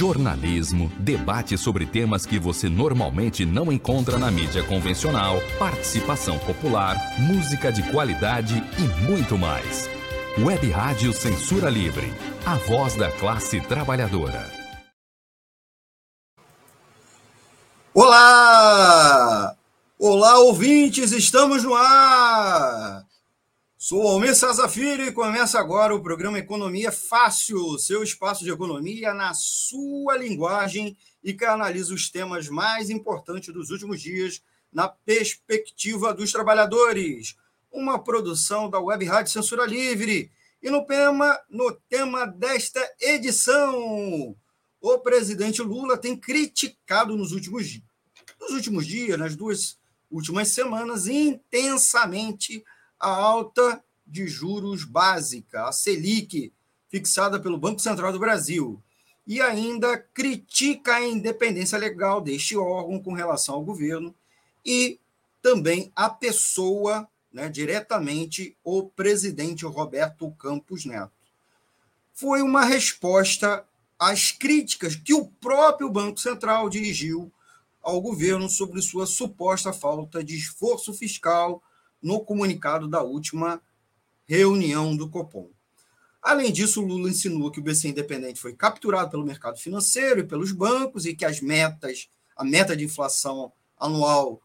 Jornalismo, debate sobre temas que você normalmente não encontra na mídia convencional, participação popular, música de qualidade e muito mais. Web Rádio Censura Livre, a voz da classe trabalhadora. Olá! Olá, ouvintes, estamos no ar! Sou Almir Sazafiri e começa agora o programa Economia Fácil, seu espaço de economia na sua linguagem e que analisa os temas mais importantes dos últimos dias na perspectiva dos trabalhadores. Uma produção da Web Rádio Censura Livre. E no tema, no tema desta edição, o presidente Lula tem criticado nos últimos, nos últimos dias, nas duas últimas semanas, intensamente a alta de juros básica, a Selic, fixada pelo Banco Central do Brasil, e ainda critica a independência legal deste órgão com relação ao governo e também a pessoa, né, diretamente, o presidente Roberto Campos Neto. Foi uma resposta às críticas que o próprio Banco Central dirigiu ao governo sobre sua suposta falta de esforço fiscal no comunicado da última reunião do Copom. Além disso, Lula insinuou que o BC Independente foi capturado pelo mercado financeiro e pelos bancos e que as metas, a meta de inflação anual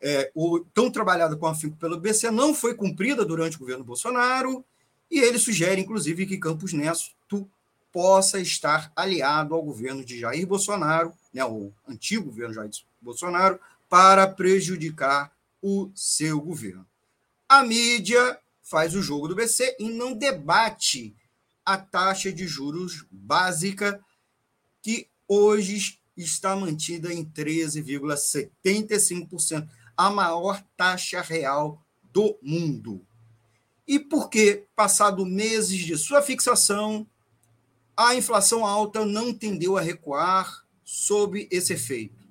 é, o, tão trabalhada com a FICO pelo BC não foi cumprida durante o governo Bolsonaro, e ele sugere, inclusive, que Campos Neto possa estar aliado ao governo de Jair Bolsonaro, né, o antigo governo Jair Bolsonaro, para prejudicar o seu governo. A mídia faz o jogo do BC e não debate a taxa de juros básica, que hoje está mantida em 13,75%, a maior taxa real do mundo. E por que, passado meses de sua fixação, a inflação alta não tendeu a recuar sob esse efeito?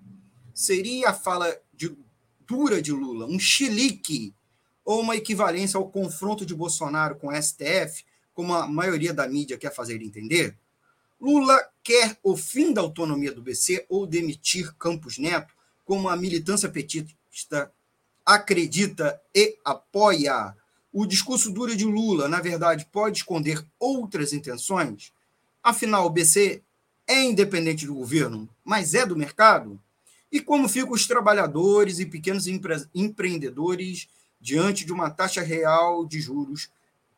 Seria a fala de, dura de Lula um chilique ou uma equivalência ao confronto de Bolsonaro com o STF, como a maioria da mídia quer fazer entender? Lula quer o fim da autonomia do BC ou demitir Campos Neto, como a militância petista acredita e apoia? O discurso duro de Lula, na verdade, pode esconder outras intenções? Afinal, o BC é independente do governo, mas é do mercado? E como ficam os trabalhadores e pequenos empre empreendedores diante de uma taxa real de juros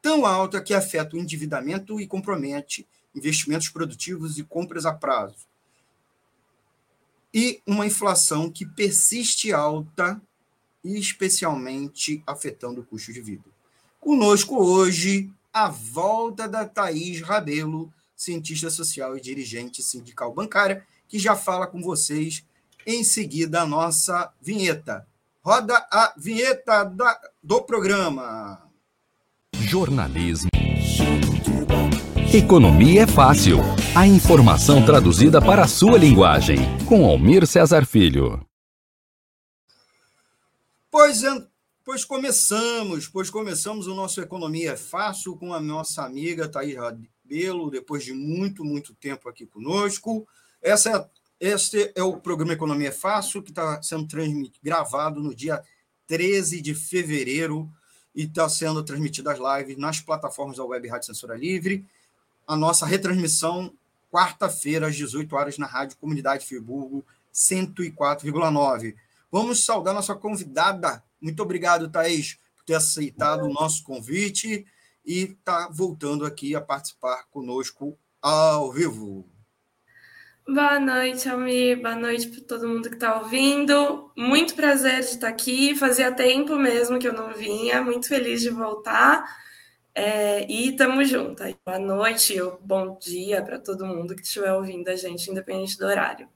tão alta que afeta o endividamento e compromete investimentos produtivos e compras a prazo. E uma inflação que persiste alta, especialmente afetando o custo de vida. Conosco hoje, a volta da Thaís Rabelo, cientista social e dirigente sindical bancária, que já fala com vocês em seguida a nossa vinheta. Roda a vinheta da, do programa. Jornalismo. Economia é fácil. A informação traduzida para a sua linguagem. Com Almir Cesar Filho. Pois, pois começamos, pois começamos o nosso Economia é Fácil com a nossa amiga Thaís Rabelo, depois de muito, muito tempo aqui conosco. Essa é a este é o programa Economia é Fácil, que está sendo gravado no dia 13 de fevereiro e está sendo transmitido as lives nas plataformas da Web Rádio Censura Livre. A nossa retransmissão, quarta-feira, às 18 horas, na Rádio Comunidade Friburgo, 104,9. Vamos saudar nossa convidada. Muito obrigado, Thaís, por ter aceitado o nosso convite e está voltando aqui a participar conosco ao vivo. Boa noite, Almir. Boa noite para todo mundo que está ouvindo. Muito prazer de estar aqui. Fazia tempo mesmo que eu não vinha. Muito feliz de voltar. É, e estamos juntos. Boa noite ou bom dia para todo mundo que estiver ouvindo a gente, independente do horário.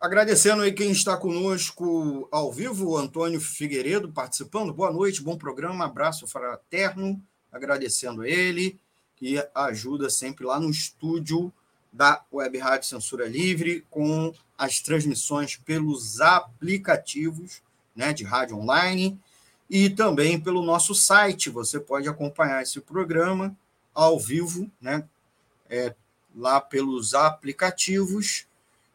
Agradecendo aí quem está conosco ao vivo, o Antônio Figueiredo participando. Boa noite, bom programa, abraço fraterno. Agradecendo ele, que ajuda sempre lá no estúdio da Web Rádio Censura Livre, com as transmissões pelos aplicativos né, de rádio online e também pelo nosso site. Você pode acompanhar esse programa ao vivo, né, é, lá pelos aplicativos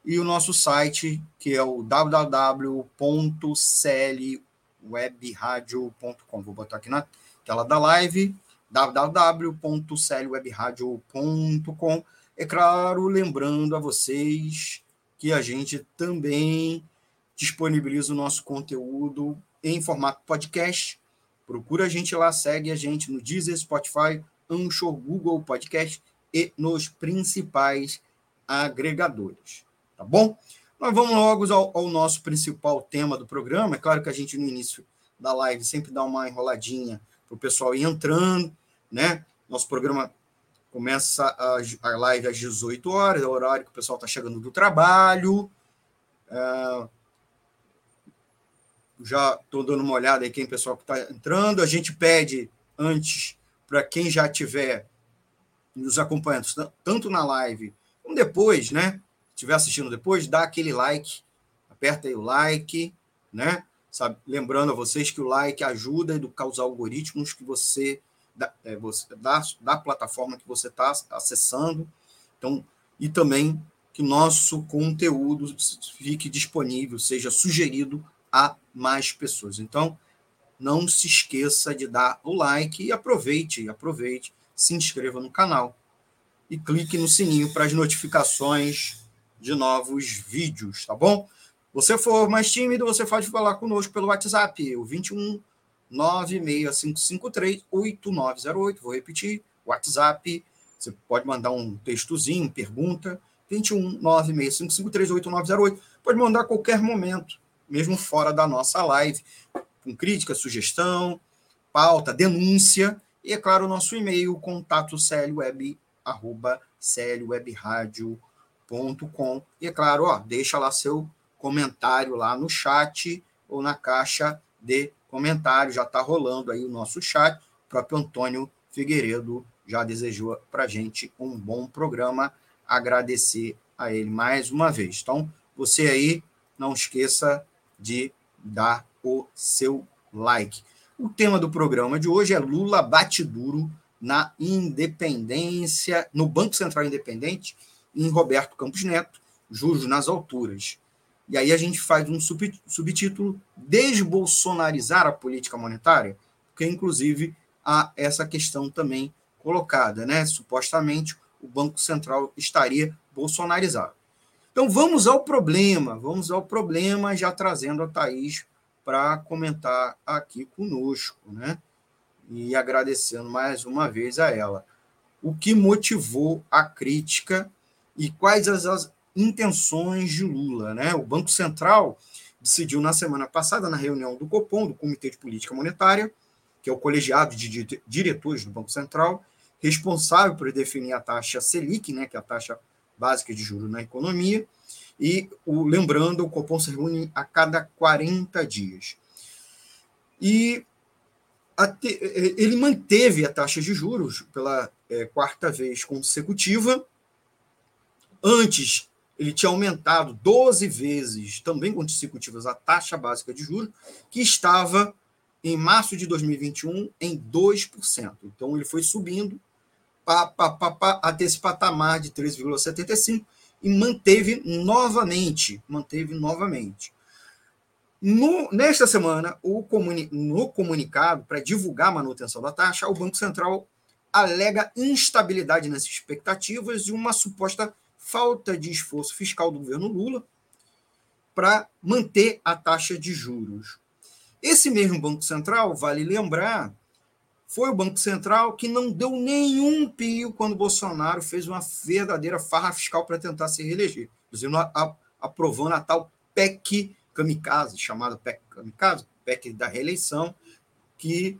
e o nosso site, que é o www.clwebradio.com. Vou botar aqui na tela da live, www.clwebradio.com. É claro, lembrando a vocês que a gente também disponibiliza o nosso conteúdo em formato podcast. Procura a gente lá, segue a gente no Deezer, Spotify, Anchor, Google Podcast e nos principais agregadores. Tá bom? Nós vamos logo ao, ao, nosso principal tema do programa. É claro que a gente, no início da live, sempre dá uma enroladinha para o pessoal ir entrando, né? Nosso programa começa a, a live às 18 horas, é o horário que o pessoal está chegando do trabalho. É, já estou dando uma olhada aí quem o pessoal que está entrando. A gente pede antes para quem já tiver nos acompanhando, tanto na live como depois, né? estiver assistindo depois, dá aquele like, aperta aí o like, né? Sabe? Lembrando a vocês que o like ajuda a educar os algoritmos que você, da, é, você da, da plataforma que você está acessando. Então, e também que nosso conteúdo fique disponível, seja sugerido a mais pessoas. Então, não se esqueça de dar o like e aproveite, aproveite, se inscreva no canal e clique no sininho para as notificações de novos vídeos, tá bom? Você for mais tímido, você pode falar conosco pelo WhatsApp, o 21 96553 8908. Vou repetir, WhatsApp. Você pode mandar um textozinho, pergunta. 21 96553 8908. Pode mandar a qualquer momento, mesmo fora da nossa live, com crítica, sugestão, pauta, denúncia. E, é claro, o nosso e-mail, contato clweb, arroba clwebradio.com com E é claro, ó, deixa lá seu comentário lá no chat ou na caixa de comentários. Já está rolando aí o nosso chat. O próprio Antônio Figueiredo já desejou para a gente um bom programa. Agradecer a ele mais uma vez. Então, você aí, não esqueça de dar o seu like. O tema do programa de hoje é Lula bate duro na independência, no Banco Central Independente em Roberto Campos Neto, Juros nas Alturas. E aí a gente faz um subtítulo Desbolsonarizar a política monetária, porque inclusive há essa questão também colocada, né? Supostamente o Banco Central estaria bolsonarizado. Então vamos ao problema, vamos ao problema, já trazendo a Thaís para comentar aqui conosco, né? E agradecendo mais uma vez a ela. O que motivou a crítica e quais as intenções de Lula. Né? O Banco Central decidiu na semana passada, na reunião do COPOM, do Comitê de Política Monetária, que é o colegiado de diretores do Banco Central, responsável por definir a taxa Selic, né, que é a taxa básica de juros na economia, e o, lembrando, o Copom se reúne a cada 40 dias. E te, ele manteve a taxa de juros pela é, quarta vez consecutiva, Antes, ele tinha aumentado 12 vezes, também consecutivas, a taxa básica de juros, que estava em março de 2021 em 2%. Então, ele foi subindo pa, pa, pa, até esse patamar de 3,75% e manteve novamente, manteve novamente. No, nesta semana, comuni, no comunicado para divulgar a manutenção da taxa, o Banco Central alega instabilidade nas expectativas e uma suposta falta de esforço fiscal do governo Lula para manter a taxa de juros. Esse mesmo Banco Central, vale lembrar, foi o Banco Central que não deu nenhum pio quando Bolsonaro fez uma verdadeira farra fiscal para tentar se reeleger, inclusive aprovando a tal PEC kamikaze, chamada PEC kamikaze, PEC da reeleição, que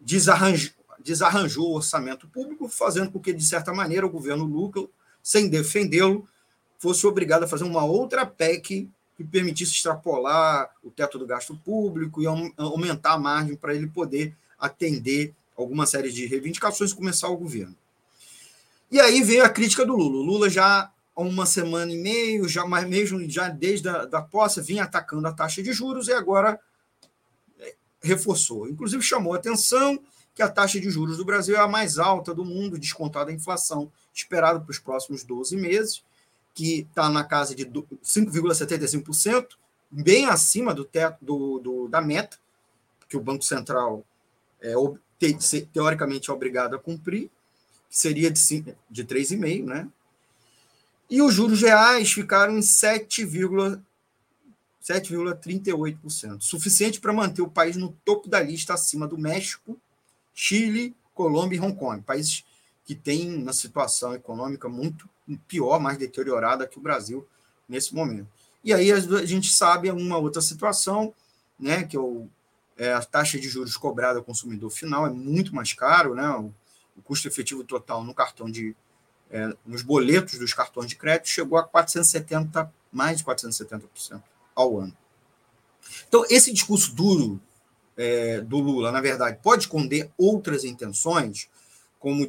desarranjou, desarranjou o orçamento público, fazendo com que, de certa maneira, o governo Lula sem defendê-lo, fosse obrigado a fazer uma outra PEC que permitisse extrapolar o teto do gasto público e aumentar a margem para ele poder atender alguma série de reivindicações e começar o governo. E aí veio a crítica do Lula. O Lula já há uma semana e meio, já mais mesmo já desde a da posse, vinha atacando a taxa de juros e agora é, reforçou. Inclusive chamou atenção que a taxa de juros do Brasil é a mais alta do mundo, descontada a inflação esperada para os próximos 12 meses, que está na casa de 5,75%, bem acima do teto do, do, da meta, que o Banco Central é, te, teoricamente é obrigado a cumprir, que seria de, de 3,5%, né? E os juros reais ficaram em 7,38%, suficiente para manter o país no topo da lista acima do México, Chile, Colômbia e Hong Kong, países que têm uma situação econômica muito pior, mais deteriorada que o Brasil nesse momento. E aí a gente sabe uma outra situação, né, que é, o, é a taxa de juros cobrada ao consumidor final é muito mais caro, né, o, o custo efetivo total no cartão de é, nos boletos dos cartões de crédito chegou a 470 mais de 470% ao ano. Então esse discurso duro é, do Lula, na verdade, pode esconder outras intenções, como,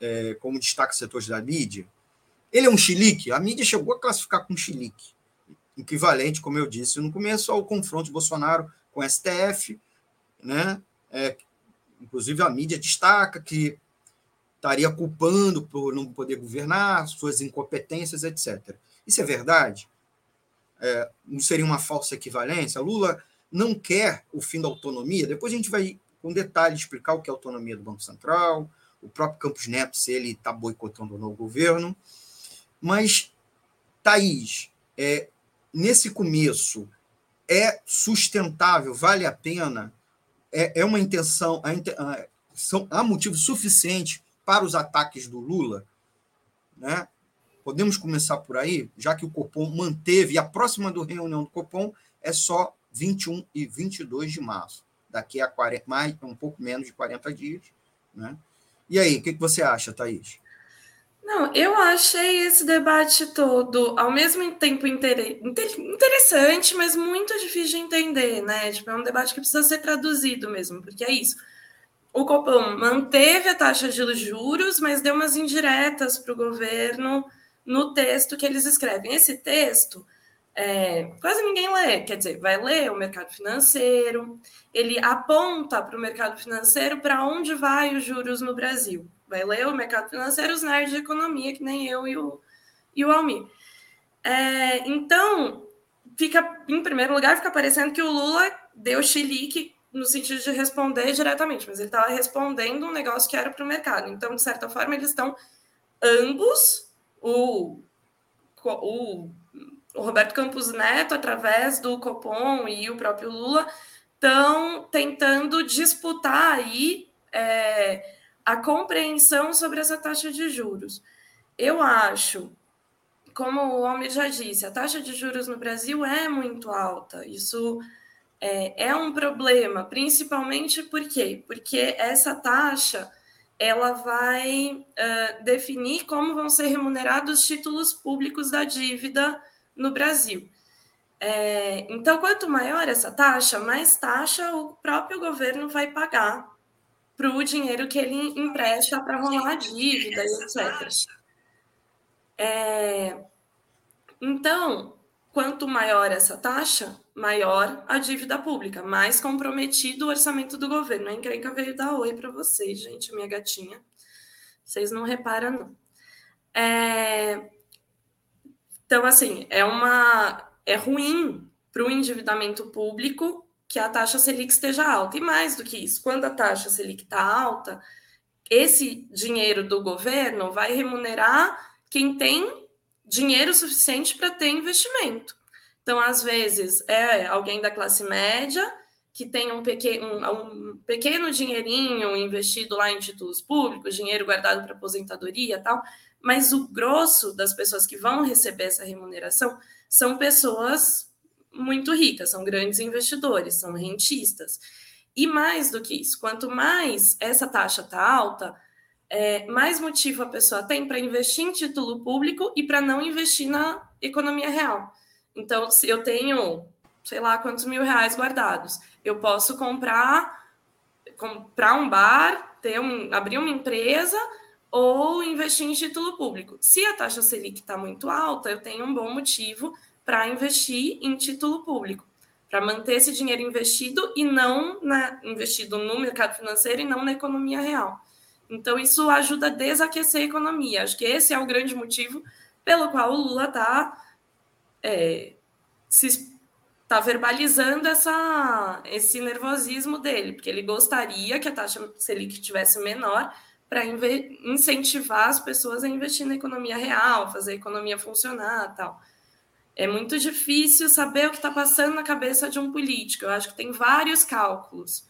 é, como destaca setores da mídia. Ele é um chilique? A mídia chegou a classificar como chilique, equivalente, como eu disse no começo, ao confronto de Bolsonaro com o STF, né? É, inclusive a mídia destaca que estaria culpando por não poder governar, suas incompetências, etc. Isso é verdade? É, não seria uma falsa equivalência? Lula não quer o fim da autonomia. Depois a gente vai, com detalhe, explicar o que é a autonomia do Banco Central, o próprio Campos Neto, se ele está boicotando o novo governo. Mas, Thaís, é, nesse começo, é sustentável, vale a pena, é, é uma intenção, a, são, há motivo suficiente para os ataques do Lula, né? Podemos começar por aí, já que o Copom manteve, e a próxima do reunião do Copom é só 21 e 22 de março, daqui a 40, mais, um pouco menos de 40 dias. Né? E aí, o que, que você acha, Thaís? Não, eu achei esse debate todo ao mesmo tempo interessante, mas muito difícil de entender, né? Tipo, é um debate que precisa ser traduzido mesmo, porque é isso. O Copom manteve a taxa de juros, mas deu umas indiretas para o governo no texto que eles escrevem. Esse texto é, quase ninguém lê, quer dizer, vai ler o mercado financeiro, ele aponta para o mercado financeiro para onde vai os juros no Brasil. Vai ler o mercado financeiro, os nerds de economia, que nem eu e o, e o Almir. É, então, fica, em primeiro lugar, fica parecendo que o Lula deu chilique no sentido de responder diretamente, mas ele estava respondendo um negócio que era para o mercado. Então, de certa forma, eles estão ambos, o, o o Roberto Campos Neto, através do Copom e o próprio Lula, estão tentando disputar aí é, a compreensão sobre essa taxa de juros. Eu acho, como o Almir já disse, a taxa de juros no Brasil é muito alta. Isso é, é um problema, principalmente por quê? Porque essa taxa ela vai uh, definir como vão ser remunerados os títulos públicos da dívida no Brasil. É, então, quanto maior essa taxa, mais taxa o próprio governo vai pagar para o dinheiro que ele empresta para rolar a dívida, etc. É, então, quanto maior essa taxa, maior a dívida pública, mais comprometido o orçamento do governo. A encrenca veio dar oi para vocês, gente, minha gatinha. Vocês não reparam, não. É, então, assim, é uma é ruim para o endividamento público que a taxa Selic esteja alta. E mais do que isso, quando a taxa Selic está alta, esse dinheiro do governo vai remunerar quem tem dinheiro suficiente para ter investimento. Então, às vezes, é alguém da classe média que tem um pequeno, um, um pequeno dinheirinho investido lá em títulos públicos, dinheiro guardado para aposentadoria tal, mas o grosso das pessoas que vão receber essa remuneração são pessoas muito ricas, são grandes investidores, são rentistas. E mais do que isso, quanto mais essa taxa está alta, é, mais motivo a pessoa tem para investir em título público e para não investir na economia real. Então, se eu tenho, sei lá, quantos mil reais guardados, eu posso comprar, comprar um bar, ter um, abrir uma empresa ou investir em título público. Se a taxa Selic está muito alta, eu tenho um bom motivo para investir em título público. para manter esse dinheiro investido e não na, investido no mercado financeiro e não na economia real. Então, isso ajuda a desaquecer a economia. Acho que esse é o grande motivo pelo qual o Lula está é, se está verbalizando essa, esse nervosismo dele, porque ele gostaria que a taxa Selic tivesse menor para incentivar as pessoas a investir na economia real, fazer a economia funcionar tal. É muito difícil saber o que está passando na cabeça de um político. Eu acho que tem vários cálculos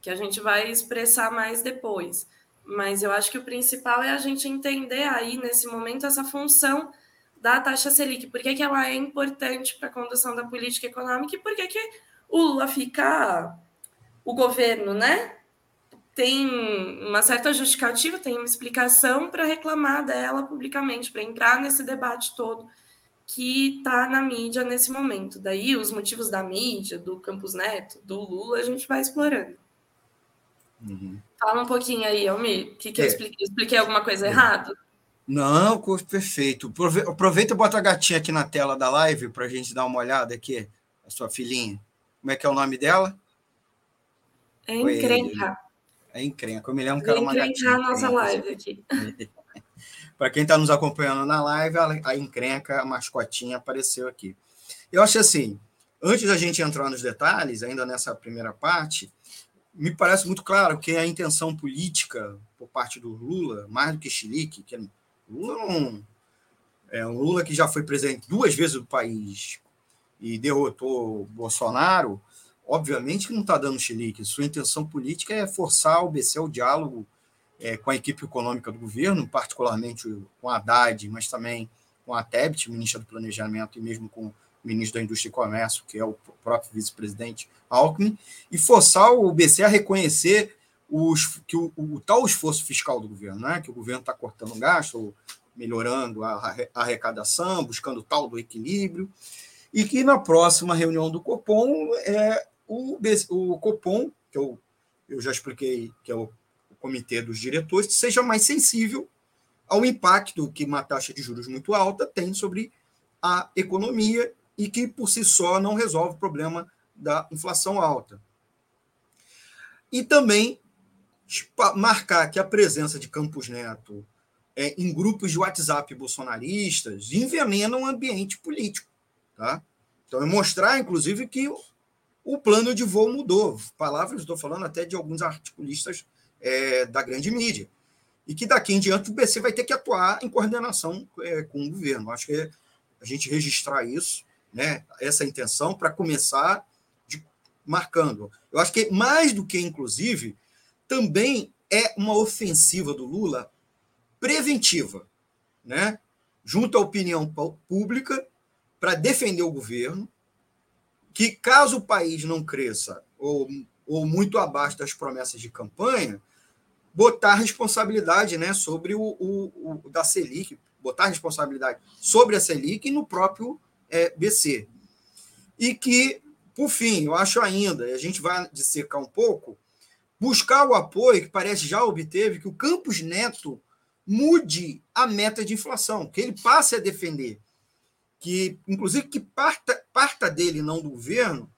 que a gente vai expressar mais depois. Mas eu acho que o principal é a gente entender aí, nesse momento, essa função da taxa Selic, por que, que ela é importante para a condução da política econômica e por que, que o Lula fica. O governo, né? Tem uma certa justificativa, tem uma explicação para reclamar dela publicamente, para entrar nesse debate todo que está na mídia nesse momento. Daí, os motivos da mídia, do Campos Neto, do Lula, a gente vai explorando. Uhum. Fala um pouquinho aí, Almir. Que, que é. eu expliquei? expliquei alguma coisa é. errada? Não, perfeito. Aproveita e bota a gatinha aqui na tela da live para a gente dar uma olhada aqui, a sua filhinha. Como é que é o nome dela? É encrenca. É encrenca. Eu me lembro que era uma gatinha. a nossa live aqui. para quem está nos acompanhando na live, a encrenca, a mascotinha, apareceu aqui. Eu acho assim, antes da gente entrar nos detalhes, ainda nessa primeira parte, me parece muito claro que a intenção política por parte do Lula, mais do que Chilique, que Lula não, é um Lula que já foi presidente duas vezes do país e derrotou Bolsonaro, obviamente que não está dando chilique. Sua intenção política é forçar o BC ao diálogo é, com a equipe econômica do governo, particularmente com a Haddad, mas também com a Tebet, ministra do Planejamento, e mesmo com o ministro da Indústria e Comércio, que é o próprio vice-presidente Alckmin, e forçar o BC a reconhecer os, que o, o, tal esforço fiscal do governo, né, que o governo está cortando gasto, melhorando a, a arrecadação, buscando tal do equilíbrio, e que na próxima reunião do Copom, é, o, o Copom, que eu, eu já expliquei que é o, o comitê dos diretores, seja mais sensível ao impacto que uma taxa de juros muito alta tem sobre a economia e que por si só não resolve o problema da inflação alta. E também marcar que a presença de Campos Neto é, em grupos de WhatsApp bolsonaristas envenena o ambiente político. Tá? Então, é mostrar, inclusive, que o, plano de voo mudou. Palavras, estou falando até de alguns articulistas é, da grande mídia. E que daqui em diante o BC vai ter que atuar em coordenação é, com o governo. Acho que a gente registrar isso, né, essa intenção, para começar de, marcando. Eu acho que mais do que, inclusive, também é uma ofensiva do Lula preventiva, né? junto à opinião pública, para defender o governo, que caso o país não cresça ou, ou muito abaixo das promessas de campanha, botar responsabilidade né, sobre o, o, o da Selic, botar responsabilidade sobre a Selic e no próprio é, BC. E que, por fim, eu acho ainda, a gente vai dissecar um pouco, buscar o apoio que parece já obteve, que o Campos Neto mude a meta de inflação, que ele passe a defender, que inclusive que parta, parta dele, não do governo,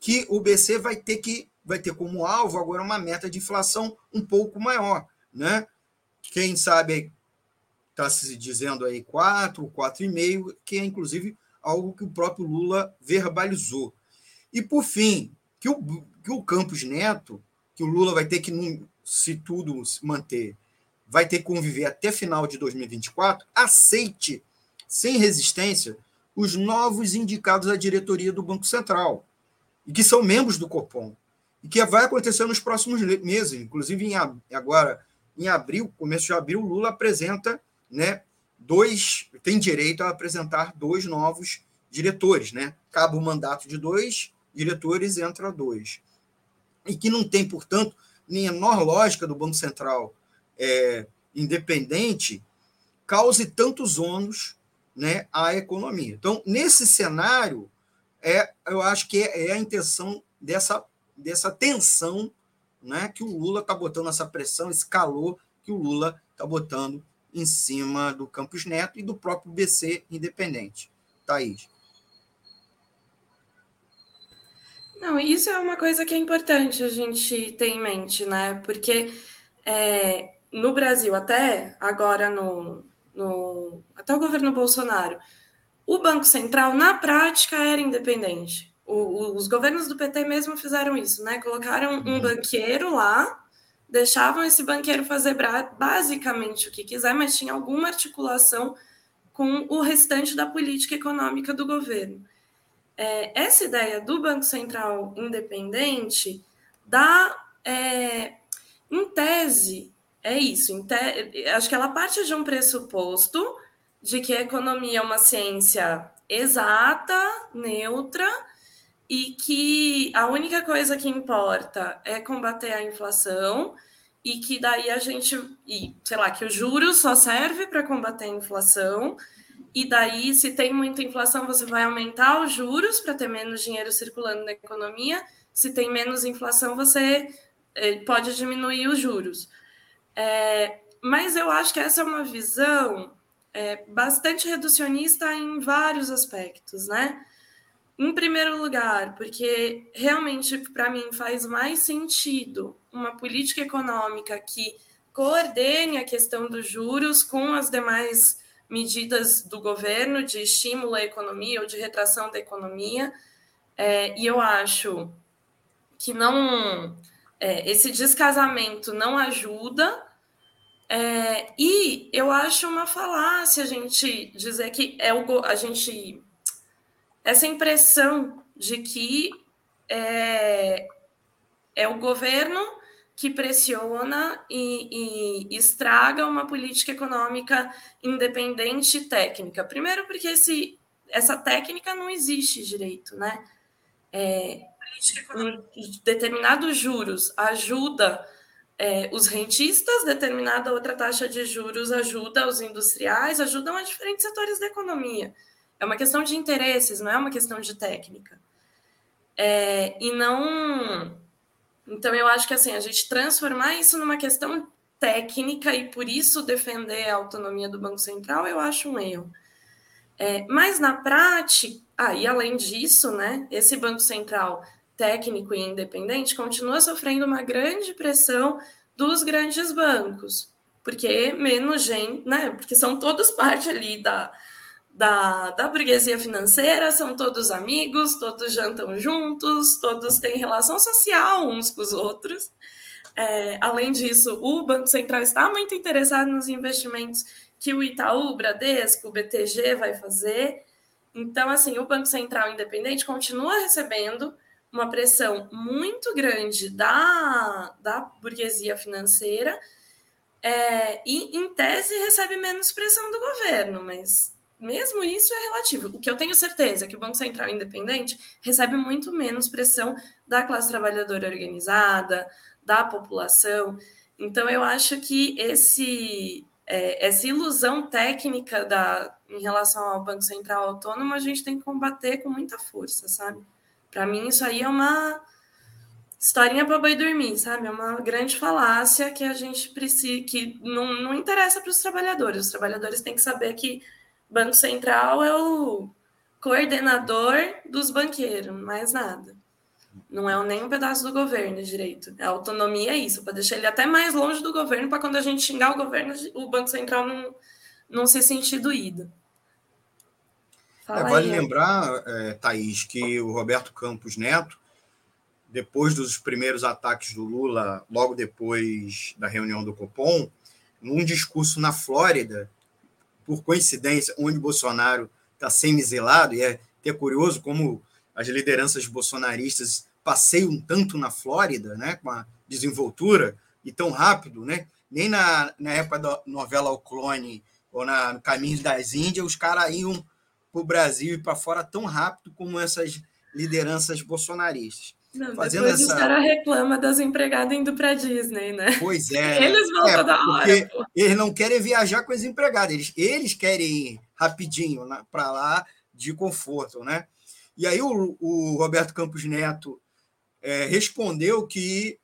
que o BC vai ter que vai ter como alvo agora uma meta de inflação um pouco maior, né? Quem sabe está se dizendo aí 4, 4,5, que é inclusive algo que o próprio Lula verbalizou. E por fim, que o, que o Campos Neto que o Lula vai ter que, se tudo se manter, vai ter que conviver até final de 2024, aceite, sem resistência, os novos indicados à diretoria do Banco Central, e que são membros do Copom, e que vai acontecer nos próximos meses, inclusive em, agora, em abril, começo de abril, Lula apresenta né, dois, tem direito a apresentar dois novos diretores, né? Acaba o mandato de dois diretores, entra dois e que não tem, portanto, nem a menor lógica do Banco Central é, independente, cause tantos ônus né, à economia. Então, nesse cenário, é, eu acho que é, é a intenção dessa, dessa tensão né, que o Lula está botando, essa pressão, esse calor que o Lula está botando em cima do Campos Neto e do próprio BC independente. Thaís. Não, isso é uma coisa que é importante a gente ter em mente, né? Porque é, no Brasil, até agora no, no até o governo Bolsonaro, o Banco Central, na prática, era independente. O, os governos do PT mesmo fizeram isso, né? Colocaram um uhum. banqueiro lá, deixavam esse banqueiro fazer basicamente o que quiser, mas tinha alguma articulação com o restante da política econômica do governo é, essa ideia do Banco Central independente dá, é, em tese, é isso. Te, acho que ela parte de um pressuposto de que a economia é uma ciência exata, neutra, e que a única coisa que importa é combater a inflação e que daí a gente, e, sei lá, que o juros só serve para combater a inflação e daí, se tem muita inflação, você vai aumentar os juros para ter menos dinheiro circulando na economia. Se tem menos inflação, você eh, pode diminuir os juros. É, mas eu acho que essa é uma visão é, bastante reducionista em vários aspectos, né? Em primeiro lugar, porque realmente para mim faz mais sentido uma política econômica que coordene a questão dos juros com as demais medidas do governo de estímulo à economia ou de retração da economia. É, e eu acho que não é, esse descasamento não ajuda. É, e eu acho uma falácia a gente dizer que é o a gente essa impressão de que é, é o governo que pressiona e, e, estraga uma política econômica independente e técnica. Primeiro, porque esse, essa técnica não existe direito, né? É, determinados juros ajuda é, os rentistas, determinada outra taxa de juros ajuda os industriais, ajudam a diferentes setores da economia. É uma questão de interesses, não é uma questão de técnica. É, e não então, eu acho que assim, a gente transformar isso numa questão técnica e por isso defender a autonomia do Banco Central, eu acho um erro. É, mas na prática, ah, e além disso, né, esse Banco Central técnico e independente continua sofrendo uma grande pressão dos grandes bancos, porque menos gente, né, porque são todos parte ali da, da, da burguesia financeira, são todos amigos, todos jantam juntos, todos têm relação social uns com os outros. É, além disso, o Banco Central está muito interessado nos investimentos que o Itaú, o Bradesco, o BTG vai fazer. Então, assim, o Banco Central independente continua recebendo uma pressão muito grande da, da burguesia financeira é, e, em tese, recebe menos pressão do governo, mas mesmo isso é relativo. O que eu tenho certeza é que o Banco Central Independente recebe muito menos pressão da classe trabalhadora organizada, da população. Então, eu acho que esse, é, essa ilusão técnica da, em relação ao Banco Central Autônomo a gente tem que combater com muita força, sabe? Para mim, isso aí é uma historinha para boi dormir, sabe? É uma grande falácia que a gente precisa, que não, não interessa para os trabalhadores. Os trabalhadores têm que saber que Banco Central é o coordenador dos banqueiros, mais nada. Não é nem um pedaço do governo direito. A autonomia é isso, para deixar ele até mais longe do governo, para quando a gente xingar o governo, o Banco Central não, não se sentir doído. É, vale aí, lembrar, é, Thaís, que o Roberto Campos Neto, depois dos primeiros ataques do Lula, logo depois da reunião do Copom, num discurso na Flórida, por coincidência, onde Bolsonaro está semi-zelado, e é até curioso como as lideranças bolsonaristas passeiam tanto na Flórida, né, com a desenvoltura, e tão rápido, né? Nem na, na época da novela O Clone ou na, no Caminho das Índias, os caras iam para o Brasil e para fora tão rápido como essas lideranças bolsonaristas. Não, fazendo depois essa... os caras reclamam das empregadas indo para Disney, né? Pois é. Eles voltam é, da hora. Eles não querem viajar com as empregadas, eles, eles querem ir rapidinho para lá de conforto, né? E aí o, o Roberto Campos Neto é, respondeu que,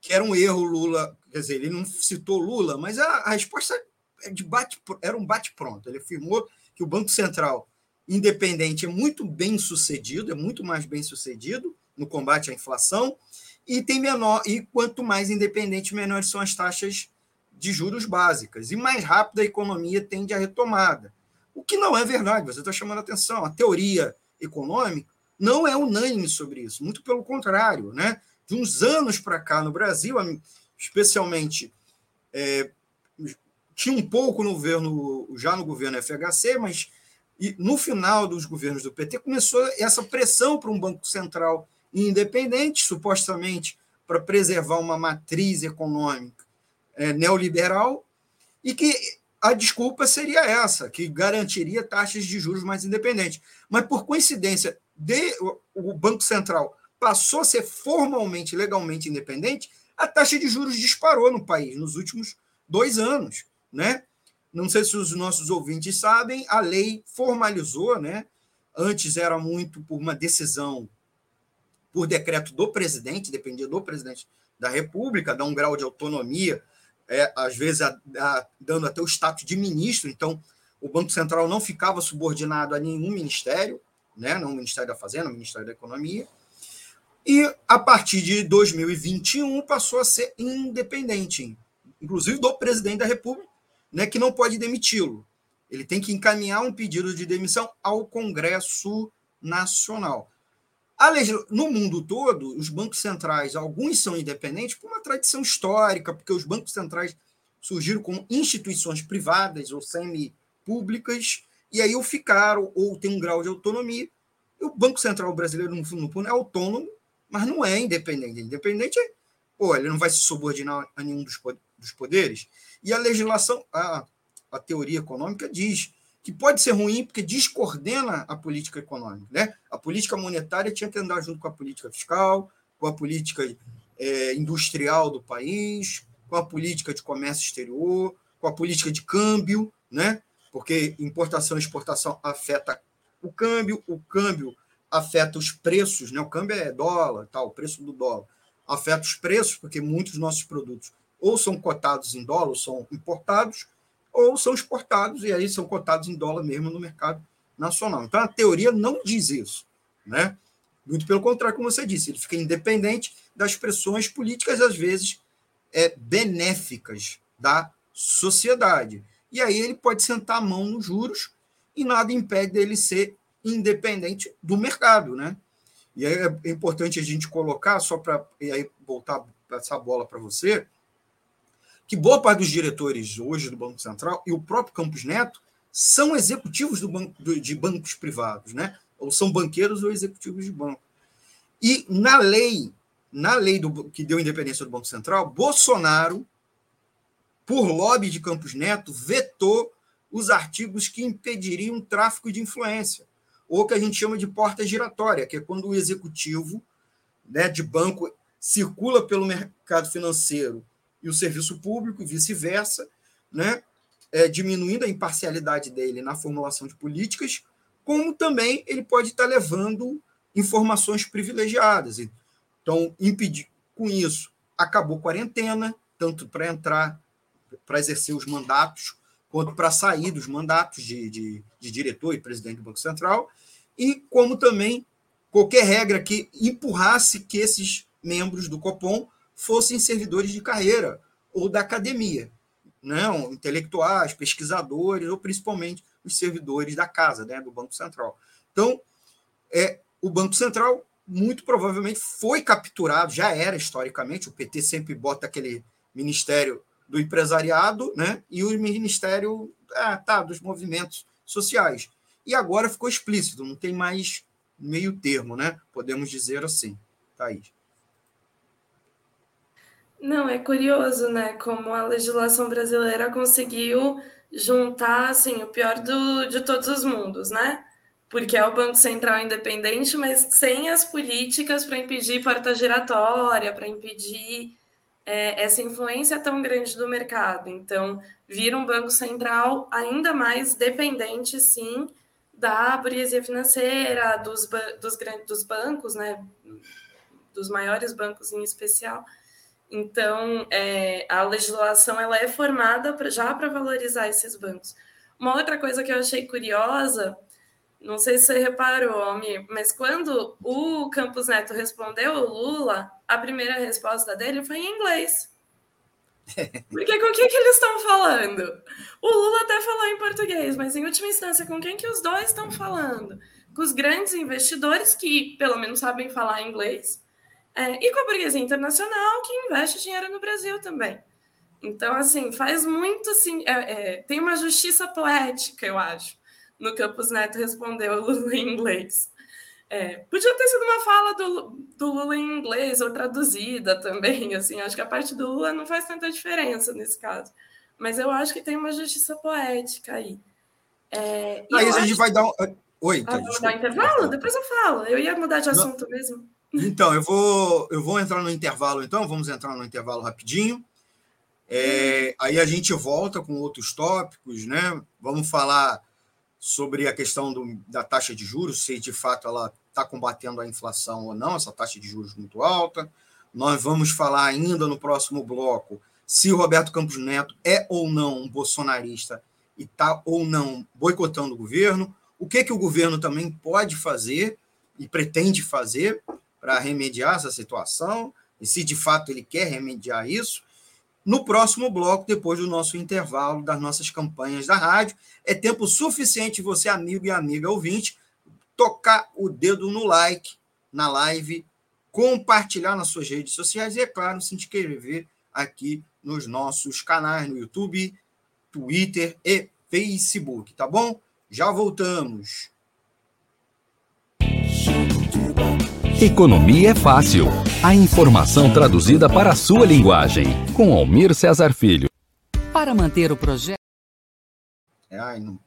que era um erro Lula, quer dizer, ele não citou Lula, mas a, a resposta é de bate, era um bate-pronto. Ele afirmou que o Banco Central independente é muito bem sucedido, é muito mais bem sucedido no combate à inflação e tem menor e quanto mais independente, menores são as taxas de juros básicas e mais rápido a economia tende a retomada. O que não é verdade, você está chamando a atenção. A teoria econômica não é unânime sobre isso, muito pelo contrário. Né? De uns anos para cá no Brasil, especialmente, é, tinha um pouco no governo, já no governo FHC, mas no final dos governos do PT começou essa pressão para um Banco Central independente, supostamente para preservar uma matriz econômica é, neoliberal, e que a desculpa seria essa, que garantiria taxas de juros mais independentes. Mas, por coincidência, de, o Banco Central passou a ser formalmente, legalmente independente, a taxa de juros disparou no país nos últimos dois anos. Né? Não sei se os nossos ouvintes sabem, a lei formalizou, né? antes era muito por uma decisão por decreto do presidente, dependia do presidente da República, dá um grau de autonomia, é, às vezes a, a, dando até o status de ministro, então o Banco Central não ficava subordinado a nenhum ministério, né, não o Ministério da Fazenda, o Ministério da Economia, e a partir de 2021 passou a ser independente, inclusive do presidente da República, né, que não pode demiti-lo. Ele tem que encaminhar um pedido de demissão ao Congresso Nacional. No mundo todo, os bancos centrais, alguns são independentes por uma tradição histórica, porque os bancos centrais surgiram como instituições privadas ou semi-públicas, e aí ou ficaram, ou tem um grau de autonomia. E o Banco Central brasileiro, no fundo, é autônomo, mas não é independente. Independente é, pô, ele não vai se subordinar a nenhum dos poderes. E a legislação, a, a teoria econômica diz que pode ser ruim porque descoordena a política econômica. Né? A política monetária tinha que andar junto com a política fiscal, com a política é, industrial do país, com a política de comércio exterior, com a política de câmbio, né? porque importação e exportação afeta o câmbio, o câmbio afeta os preços, né? o câmbio é dólar, tal, o preço do dólar, afeta os preços, porque muitos dos nossos produtos ou são cotados em dólar, ou são importados, ou são exportados e aí são cotados em dólar mesmo no mercado nacional. Então a teoria não diz isso, né? Muito pelo contrário, como você disse, ele fica independente das pressões políticas às vezes é, benéficas da sociedade. E aí ele pode sentar a mão nos juros e nada impede dele ser independente do mercado, né? E aí é importante a gente colocar, só para voltar essa bola para você, que boa parte dos diretores hoje do Banco Central e o próprio Campos Neto são executivos do banco, de bancos privados, né? Ou são banqueiros ou executivos de banco. E na lei, na lei do, que deu independência do Banco Central, Bolsonaro, por lobby de Campos Neto, vetou os artigos que impediriam tráfico de influência, ou que a gente chama de porta giratória, que é quando o executivo né, de banco circula pelo mercado financeiro e o serviço público, vice-versa, né? É, diminuindo a imparcialidade dele na formulação de políticas, como também ele pode estar levando informações privilegiadas. Então, impedir com isso, acabou a quarentena, tanto para entrar, para exercer os mandatos, quanto para sair dos mandatos de, de, de diretor e presidente do Banco Central, e como também qualquer regra que empurrasse que esses membros do Copom fossem servidores de carreira ou da academia, não, né? intelectuais, pesquisadores, ou principalmente os servidores da casa, né, do Banco Central. Então, é, o Banco Central muito provavelmente foi capturado, já era historicamente, o PT sempre bota aquele ministério do empresariado, né, e o ministério é, tá, dos movimentos sociais. E agora ficou explícito, não tem mais meio termo, né? Podemos dizer assim, Thaís. Não, é curioso, né? Como a legislação brasileira conseguiu juntar assim, o pior do, de todos os mundos, né? Porque é o Banco Central independente, mas sem as políticas para impedir porta giratória, para impedir é, essa influência tão grande do mercado. Então, vira um Banco Central ainda mais dependente, sim, da burguesia financeira, dos, dos, dos bancos, né? Dos maiores bancos em especial então, é, a legislação ela é formada pra, já para valorizar esses bancos. Uma outra coisa que eu achei curiosa, Não sei se você reparou, Almir, mas quando o Campos Neto respondeu o Lula, a primeira resposta dele foi em inglês. Porque com quem que eles estão falando? O Lula até falou em português, mas em última instância, com quem que os dois estão falando? Com os grandes investidores que pelo menos sabem falar inglês é, e com a burguesia internacional que investe dinheiro no Brasil também. Então, assim, faz muito assim. É, é, tem uma justiça poética, eu acho, no Campos Neto respondeu o Lula em inglês. É, podia ter sido uma fala do, do, Lula em inglês ou traduzida também, assim, acho que a parte do Lula não faz tanta diferença nesse caso. Mas eu acho que tem uma justiça poética aí. É, aí a gente acho... vai dar um... Oi, tá, ah, vou dar um intervalo? Depois eu falo. Eu ia mudar de assunto não. mesmo. Então, eu vou, eu vou entrar no intervalo, então, vamos entrar no intervalo rapidinho. É, aí a gente volta com outros tópicos, né? Vamos falar sobre a questão do, da taxa de juros, se de fato ela está combatendo a inflação ou não, essa taxa de juros muito alta. Nós vamos falar ainda no próximo bloco se o Roberto Campos Neto é ou não um bolsonarista e está ou não boicotando o governo, o que, que o governo também pode fazer e pretende fazer para remediar essa situação, e se de fato ele quer remediar isso, no próximo bloco, depois do nosso intervalo das nossas campanhas da rádio. É tempo suficiente você, amigo e amiga ouvinte, tocar o dedo no like na live, compartilhar nas suas redes sociais e, é claro, se inscrever aqui nos nossos canais no YouTube, Twitter e Facebook, tá bom? Já voltamos. Economia é fácil. A informação traduzida para a sua linguagem. Com Almir Cesar Filho. Para manter o projeto. É, ai, não.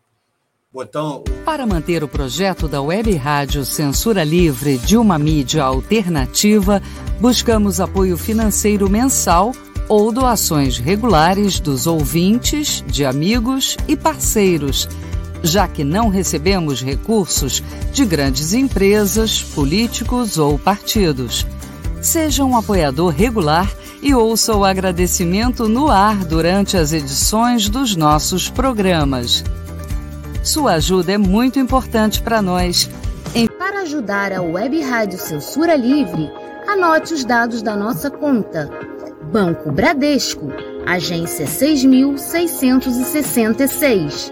Botão. Para manter o projeto da Web Rádio Censura Livre de uma mídia alternativa, buscamos apoio financeiro mensal ou doações regulares dos ouvintes, de amigos e parceiros já que não recebemos recursos de grandes empresas, políticos ou partidos. Seja um apoiador regular e ouça o agradecimento no ar durante as edições dos nossos programas. Sua ajuda é muito importante para nós. Para ajudar a Web Rádio Censura Livre, anote os dados da nossa conta. Banco Bradesco, agência 6666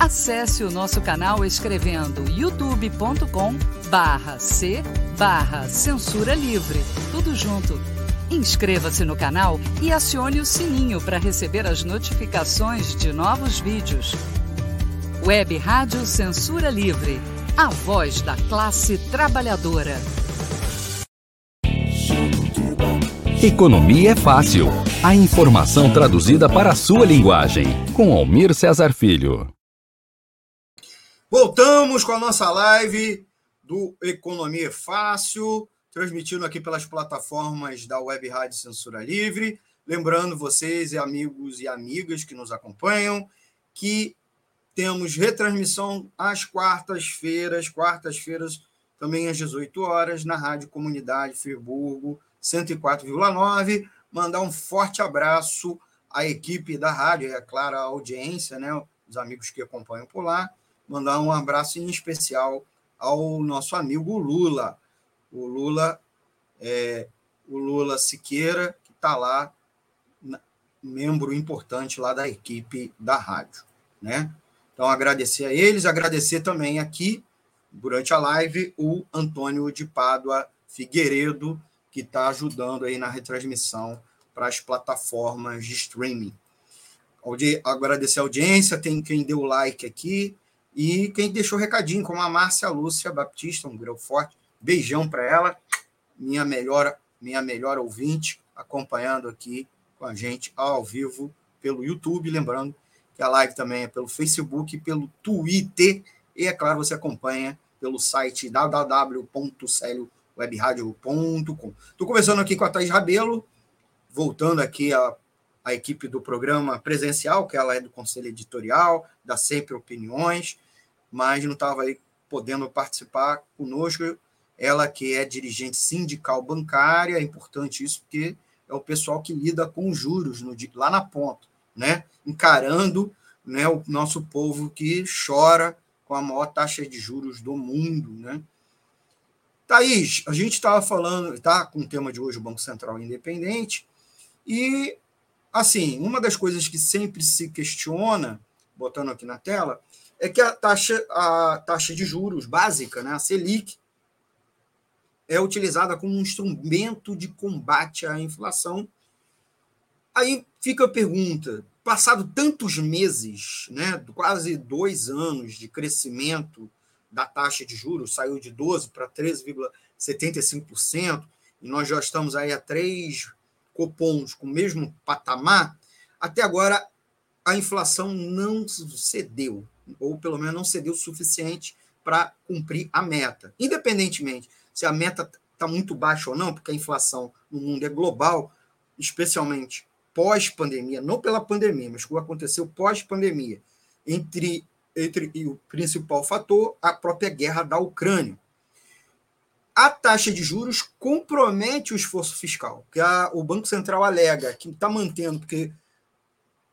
Acesse o nosso canal escrevendo youtube.com barra C barra Censura Livre. Tudo junto. Inscreva-se no canal e acione o sininho para receber as notificações de novos vídeos. Web Rádio Censura Livre. A voz da classe trabalhadora. Economia é fácil. A informação traduzida para a sua linguagem. Com Almir Cesar Filho. Voltamos com a nossa live do Economia é Fácil, transmitindo aqui pelas plataformas da Web Rádio Censura Livre. Lembrando vocês amigos e amigas que nos acompanham que temos retransmissão às quartas-feiras, quartas-feiras também às 18 horas, na Rádio Comunidade Friburgo 104,9. Mandar um forte abraço à equipe da rádio, é claro, a audiência, né, os amigos que acompanham por lá mandar um abraço em especial ao nosso amigo Lula. O Lula, é, o Lula Siqueira, que está lá, membro importante lá da equipe da rádio. Né? Então, agradecer a eles, agradecer também aqui durante a live, o Antônio de Pádua Figueiredo, que está ajudando aí na retransmissão para as plataformas de streaming. Agradecer a audiência, tem quem deu like aqui e quem deixou recadinho, como a Márcia Lúcia Baptista, um grau forte. Beijão para ela, minha melhor, minha melhor ouvinte, acompanhando aqui com a gente ao vivo pelo YouTube. Lembrando que a live também é pelo Facebook, pelo Twitter e, é claro, você acompanha pelo site www.celiowebradio.com. Estou conversando aqui com a Thais Rabelo, voltando aqui a, a equipe do programa presencial, que ela é do conselho editorial, dá sempre opiniões, mas não estava aí podendo participar conosco. Ela que é dirigente sindical bancária, é importante isso, porque é o pessoal que lida com juros no, lá na ponta, né? encarando né, o nosso povo que chora com a maior taxa de juros do mundo. Né? Thaís, a gente estava falando, está com o tema de hoje, o Banco Central Independente, e, assim, uma das coisas que sempre se questiona, botando aqui na tela, é que a taxa, a taxa de juros básica, né, a Selic, é utilizada como um instrumento de combate à inflação. Aí fica a pergunta: passado tantos meses, né, quase dois anos de crescimento da taxa de juros, saiu de 12% para 13,75%, e nós já estamos aí a três copons com o mesmo patamar, até agora a inflação não cedeu, ou pelo menos não cedeu o suficiente para cumprir a meta. Independentemente se a meta está muito baixa ou não, porque a inflação no mundo é global, especialmente pós-pandemia, não pela pandemia, mas o que aconteceu pós-pandemia, entre, entre o principal fator, a própria guerra da Ucrânia. A taxa de juros compromete o esforço fiscal, que a, o Banco Central alega que está mantendo, porque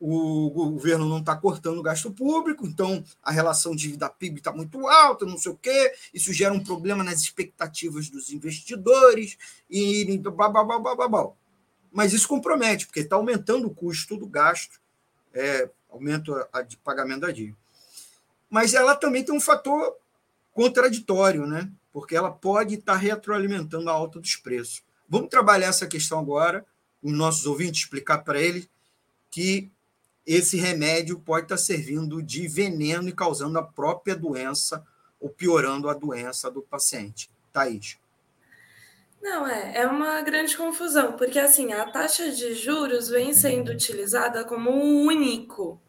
o governo não está cortando o gasto público, então a relação dívida-PIB está muito alta, não sei o quê, isso gera um problema nas expectativas dos investidores, e blá, mas isso compromete, porque está aumentando o custo do gasto, é, aumenta a de pagamento da dívida. Mas ela também tem um fator contraditório, né? Porque ela pode estar retroalimentando a alta dos preços. Vamos trabalhar essa questão agora, os nossos ouvintes, explicar para eles que esse remédio pode estar servindo de veneno e causando a própria doença ou piorando a doença do paciente. Thaís. Não, é, é uma grande confusão, porque assim, a taxa de juros vem sendo utilizada como um único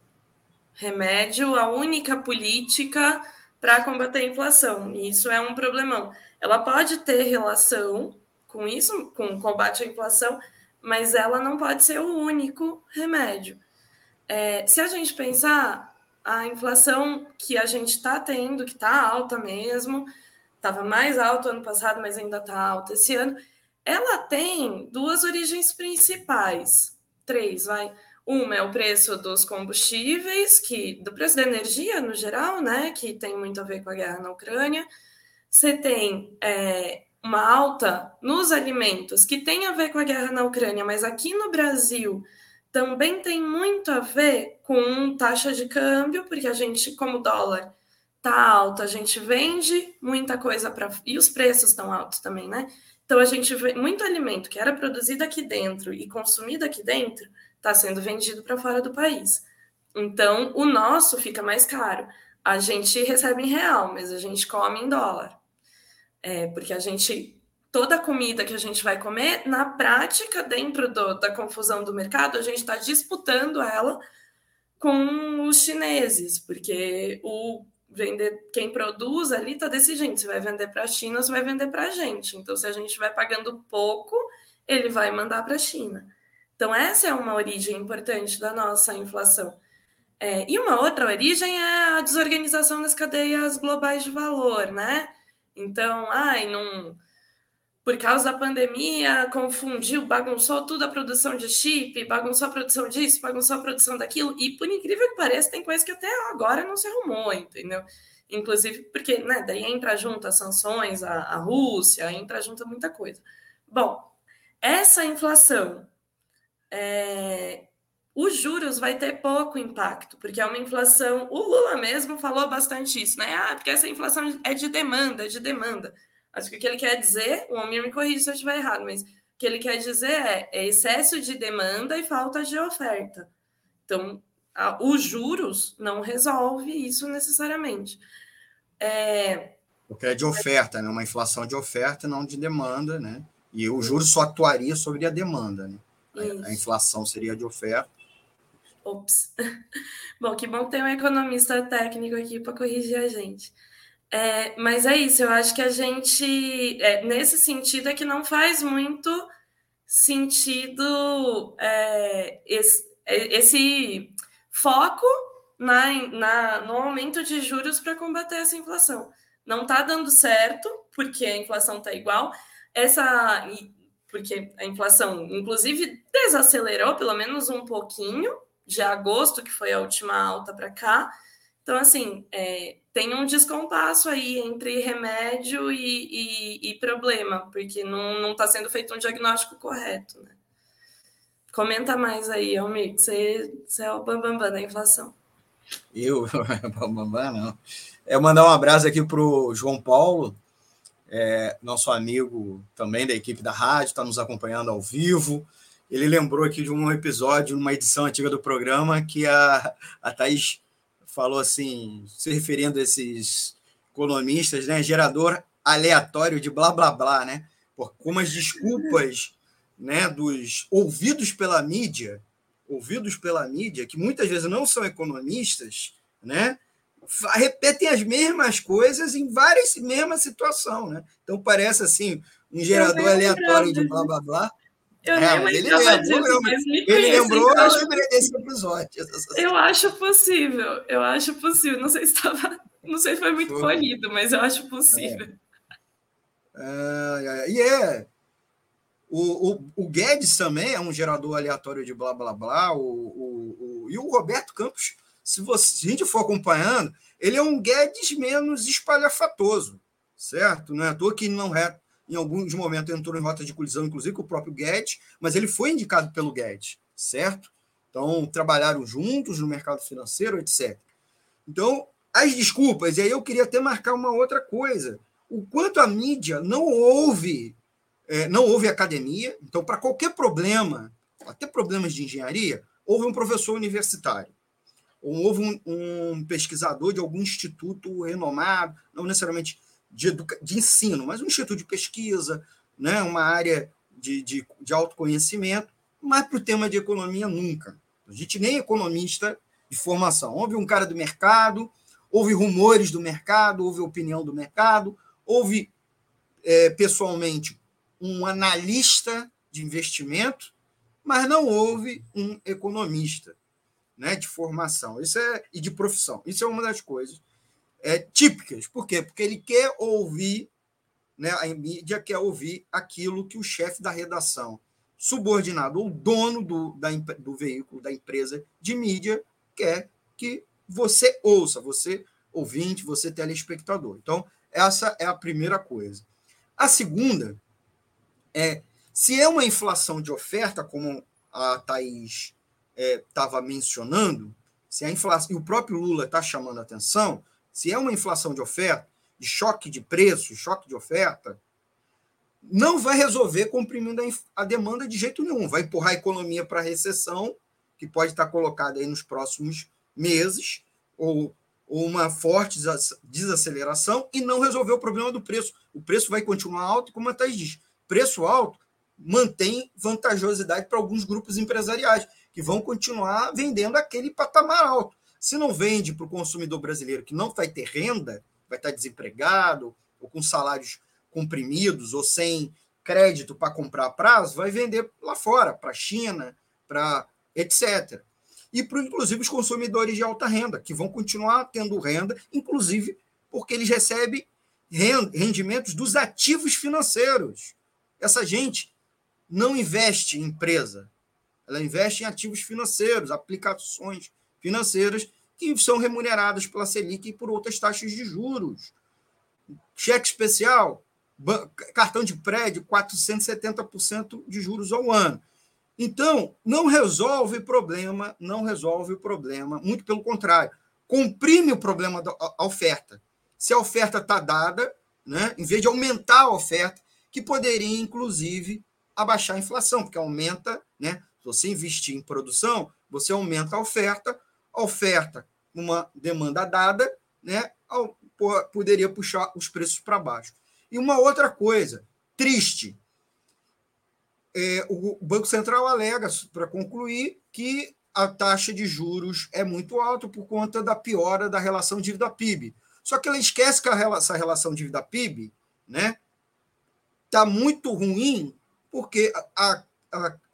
remédio, a única política para combater a inflação. E isso é um problemão. Ela pode ter relação com isso, com o combate à inflação, mas ela não pode ser o único remédio. É, se a gente pensar, a inflação que a gente está tendo, que está alta mesmo, estava mais alta ano passado, mas ainda está alta esse ano, ela tem duas origens principais. Três, vai. Uma é o preço dos combustíveis, que do preço da energia no geral, né, que tem muito a ver com a guerra na Ucrânia. Você tem é, uma alta nos alimentos, que tem a ver com a guerra na Ucrânia, mas aqui no Brasil também tem muito a ver com taxa de câmbio, porque a gente, como o dólar tá alto, a gente vende muita coisa para e os preços estão altos também, né? Então a gente vê muito alimento que era produzido aqui dentro e consumido aqui dentro está sendo vendido para fora do país. Então o nosso fica mais caro. A gente recebe em real, mas a gente come em dólar. É, porque a gente toda a comida que a gente vai comer, na prática, dentro do, da confusão do mercado, a gente está disputando ela com os chineses, porque o vender quem produz ali está jeito. Você vai vender para a China, você vai vender para a gente. Então, se a gente vai pagando pouco, ele vai mandar para a China. Então, essa é uma origem importante da nossa inflação. É, e uma outra origem é a desorganização das cadeias globais de valor, né? Então, ai, por causa da pandemia, confundiu, bagunçou tudo a produção de chip, bagunçou a produção disso, bagunçou a produção daquilo, e por incrível que pareça, tem coisa que até agora não se arrumou, entendeu? Inclusive, porque né, daí entra junto as sanções, a, a Rússia, entra junto muita coisa. Bom, essa inflação, é, os juros vai ter pouco impacto, porque é uma inflação. O Lula mesmo falou bastante isso, né? Ah, porque essa inflação é de demanda, é de demanda. Acho que o que ele quer dizer, o Almir me corrige se eu estiver errado, mas o que ele quer dizer é, é excesso de demanda e falta de oferta. Então, a, os juros não resolve isso necessariamente. É, porque é de oferta, né? Uma inflação de oferta, não de demanda, né? E o juros só atuaria sobre a demanda, né? A, a inflação seria de oferta Ops. Bom, que bom ter um economista técnico aqui para corrigir a gente. É, mas é isso, eu acho que a gente, é, nesse sentido, é que não faz muito sentido é, esse, é, esse, foco na, na, no aumento de juros para combater essa inflação. Não está dando certo, porque a inflação está igual. Essa, porque a inflação, inclusive, desacelerou pelo menos um pouquinho, de agosto, que foi a última alta para cá. Então, assim, é, tem um descompasso aí entre remédio e, e, e problema, porque não está sendo feito um diagnóstico correto. Né? Comenta mais aí, Almir, que você, você é o bambambam bam, bam da inflação. Eu? bambambam, não. É mandar um abraço aqui para o João Paulo, é, nosso amigo também da equipe da rádio, está nos acompanhando ao vivo ele lembrou aqui de um episódio, numa edição antiga do programa, que a, a Thaís falou assim, se referindo a esses economistas, né? Gerador aleatório de blá blá blá, né? Por, com as desculpas né, dos ouvidos pela mídia, ouvidos pela mídia, que muitas vezes não são economistas, né? Repetem as mesmas coisas em várias mesmas situações, né? Então parece assim um gerador aleatório de blá blá blá eu é, nem ele lembrou, disso, mas me Ele lembrou, eu lembrei desse episódio. Eu acho possível, eu acho possível. Não sei se estava, não sei se foi muito foi. corrido, mas eu acho possível. É. É, e é. O, o, o, Guedes também é um gerador aleatório de blá blá blá. O, o, o, e o Roberto Campos, se, você, se a gente for acompanhando, ele é um Guedes menos espalhafatoso, certo? Não é à toa que não é em alguns momentos entrou em rota de colisão, inclusive com o próprio Guedes, mas ele foi indicado pelo Guedes, certo? Então, trabalharam juntos no mercado financeiro, etc. Então, as desculpas, e aí eu queria até marcar uma outra coisa. O quanto a mídia não ouve, é, não ouve academia, então, para qualquer problema, até problemas de engenharia, houve um professor universitário, houve um, um pesquisador de algum instituto renomado, não necessariamente de, de ensino, mas um instituto de pesquisa, né, uma área de, de, de autoconhecimento, mas para o tema de economia nunca. A gente nem é economista de formação. Houve um cara do mercado, houve rumores do mercado, houve opinião do mercado, houve é, pessoalmente um analista de investimento, mas não houve um economista né, de formação isso é, e de profissão. Isso é uma das coisas é, típicas. Por quê? Porque ele quer ouvir, né, a mídia quer ouvir aquilo que o chefe da redação, subordinado ou dono do, da, do veículo, da empresa de mídia, quer que você ouça, você ouvinte, você telespectador. Então, essa é a primeira coisa. A segunda é, se é uma inflação de oferta, como a Thaís estava é, mencionando, se a inflação, e o próprio Lula está chamando a atenção, se é uma inflação de oferta, de choque de preço, choque de oferta, não vai resolver comprimindo a demanda de jeito nenhum. Vai empurrar a economia para a recessão, que pode estar colocada aí nos próximos meses, ou, ou uma forte desaceleração, e não resolver o problema do preço. O preço vai continuar alto, como a Thais diz. Preço alto mantém vantajosidade para alguns grupos empresariais, que vão continuar vendendo aquele patamar alto. Se não vende para o consumidor brasileiro que não vai ter renda, vai estar desempregado, ou com salários comprimidos, ou sem crédito para comprar a prazo, vai vender lá fora, para a China, para etc. E para, inclusive, os consumidores de alta renda, que vão continuar tendo renda, inclusive porque eles recebem rendimentos dos ativos financeiros. Essa gente não investe em empresa, ela investe em ativos financeiros, aplicações financeiras que são remuneradas pela Selic e por outras taxas de juros. Cheque especial, cartão de prédio, 470% de juros ao ano. Então, não resolve problema, não resolve o problema, muito pelo contrário, comprime o problema da oferta. Se a oferta está dada, né, em vez de aumentar a oferta, que poderia, inclusive, abaixar a inflação, porque aumenta, né? Se você investir em produção, você aumenta a oferta, a oferta, uma demanda dada, né, poderia puxar os preços para baixo. E uma outra coisa, triste, é, o Banco Central alega, para concluir, que a taxa de juros é muito alta por conta da piora da relação dívida-PIB. Só que ela esquece que a, essa relação dívida-PIB né, está muito ruim porque a, a,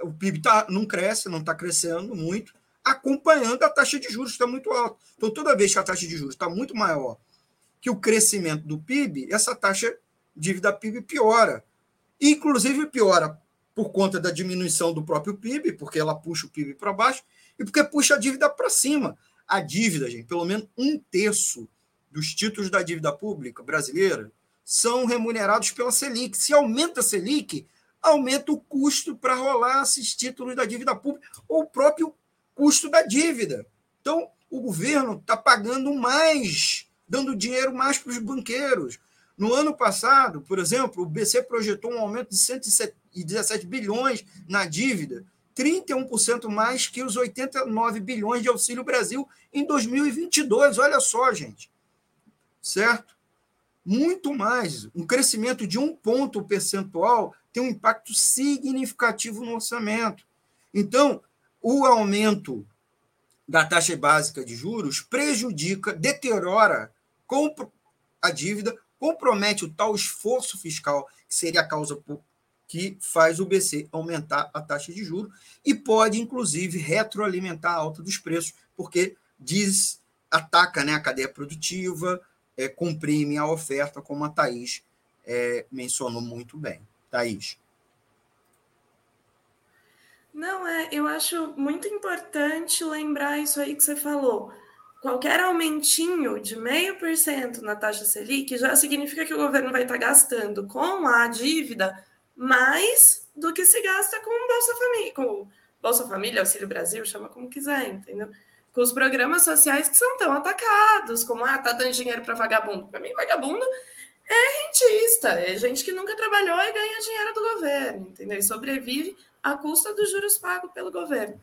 o PIB tá, não cresce, não está crescendo muito, acompanhando a taxa de juros está muito alta. Então, toda vez que a taxa de juros está muito maior que o crescimento do PIB, essa taxa dívida PIB piora. Inclusive piora por conta da diminuição do próprio PIB, porque ela puxa o PIB para baixo, e porque puxa a dívida para cima. A dívida, gente, pelo menos um terço dos títulos da dívida pública brasileira são remunerados pela Selic. Se aumenta a Selic, aumenta o custo para rolar esses títulos da dívida pública, ou o próprio custo da dívida. Então, o governo está pagando mais, dando dinheiro mais para os banqueiros. No ano passado, por exemplo, o BC projetou um aumento de 117 bilhões na dívida, 31% mais que os 89 bilhões de Auxílio Brasil em 2022. Olha só, gente. Certo? Muito mais. Um crescimento de um ponto percentual tem um impacto significativo no orçamento. Então, o aumento da taxa básica de juros prejudica, deteriora a dívida, compromete o tal esforço fiscal, que seria a causa que faz o BC aumentar a taxa de juros e pode, inclusive, retroalimentar a alta dos preços, porque diz, ataca né, a cadeia produtiva, é, comprime a oferta, como a Thaís é, mencionou muito bem. Thaís. Não, é, eu acho muito importante lembrar isso aí que você falou qualquer aumentinho de meio por cento na taxa Selic já significa que o governo vai estar gastando com a dívida mais do que se gasta com Bolsa Família, com Bolsa Família, Auxílio Brasil, chama como quiser, entendeu? Com os programas sociais que são tão atacados, como ah, tá dando dinheiro para vagabundo. Para mim, vagabundo é rentista, é gente que nunca trabalhou e ganha dinheiro do governo, entendeu? E sobrevive à custa dos juros pagos pelo governo.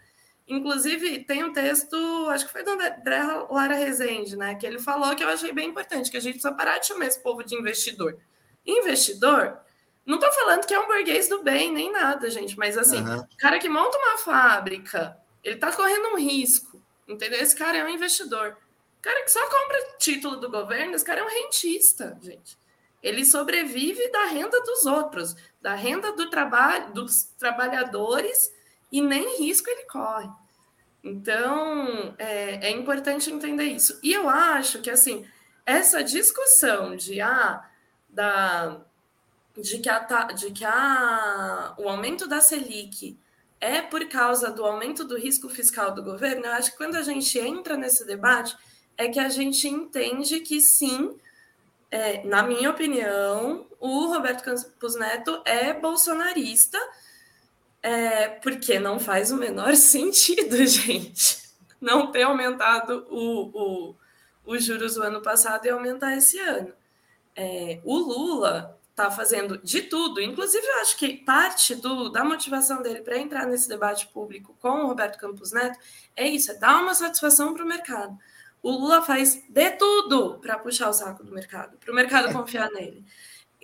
Inclusive, tem um texto, acho que foi do André Lara Rezende, né? Que ele falou que eu achei bem importante, que a gente precisa parar de chamar esse povo de investidor. Investidor, não estou falando que é um burguês do bem, nem nada, gente, mas assim, uhum. cara que monta uma fábrica, ele está correndo um risco, entendeu? Esse cara é um investidor. cara que só compra título do governo, esse cara é um rentista, gente. Ele sobrevive da renda dos outros, da renda do trabalho, dos trabalhadores e nem risco ele corre. Então, é, é, importante entender isso. E eu acho que, assim, essa discussão de, ah, da, de que, a, de que a, o aumento da Selic é por causa do aumento do risco fiscal do governo, eu acho que quando a gente entra nesse debate, é que a gente entende que sim, é, na minha opinião, o Roberto Campos Neto é bolsonarista, é, porque não faz o menor sentido, gente, não ter aumentado o, o, os juros do ano passado e aumentar esse ano. É, o Lula está fazendo de tudo, inclusive eu acho que parte do, da motivação dele para entrar nesse debate público com o Roberto Campos Neto é isso, é dar uma satisfação para o mercado. O Lula faz de tudo para puxar o saco do mercado, para o mercado confiar nele.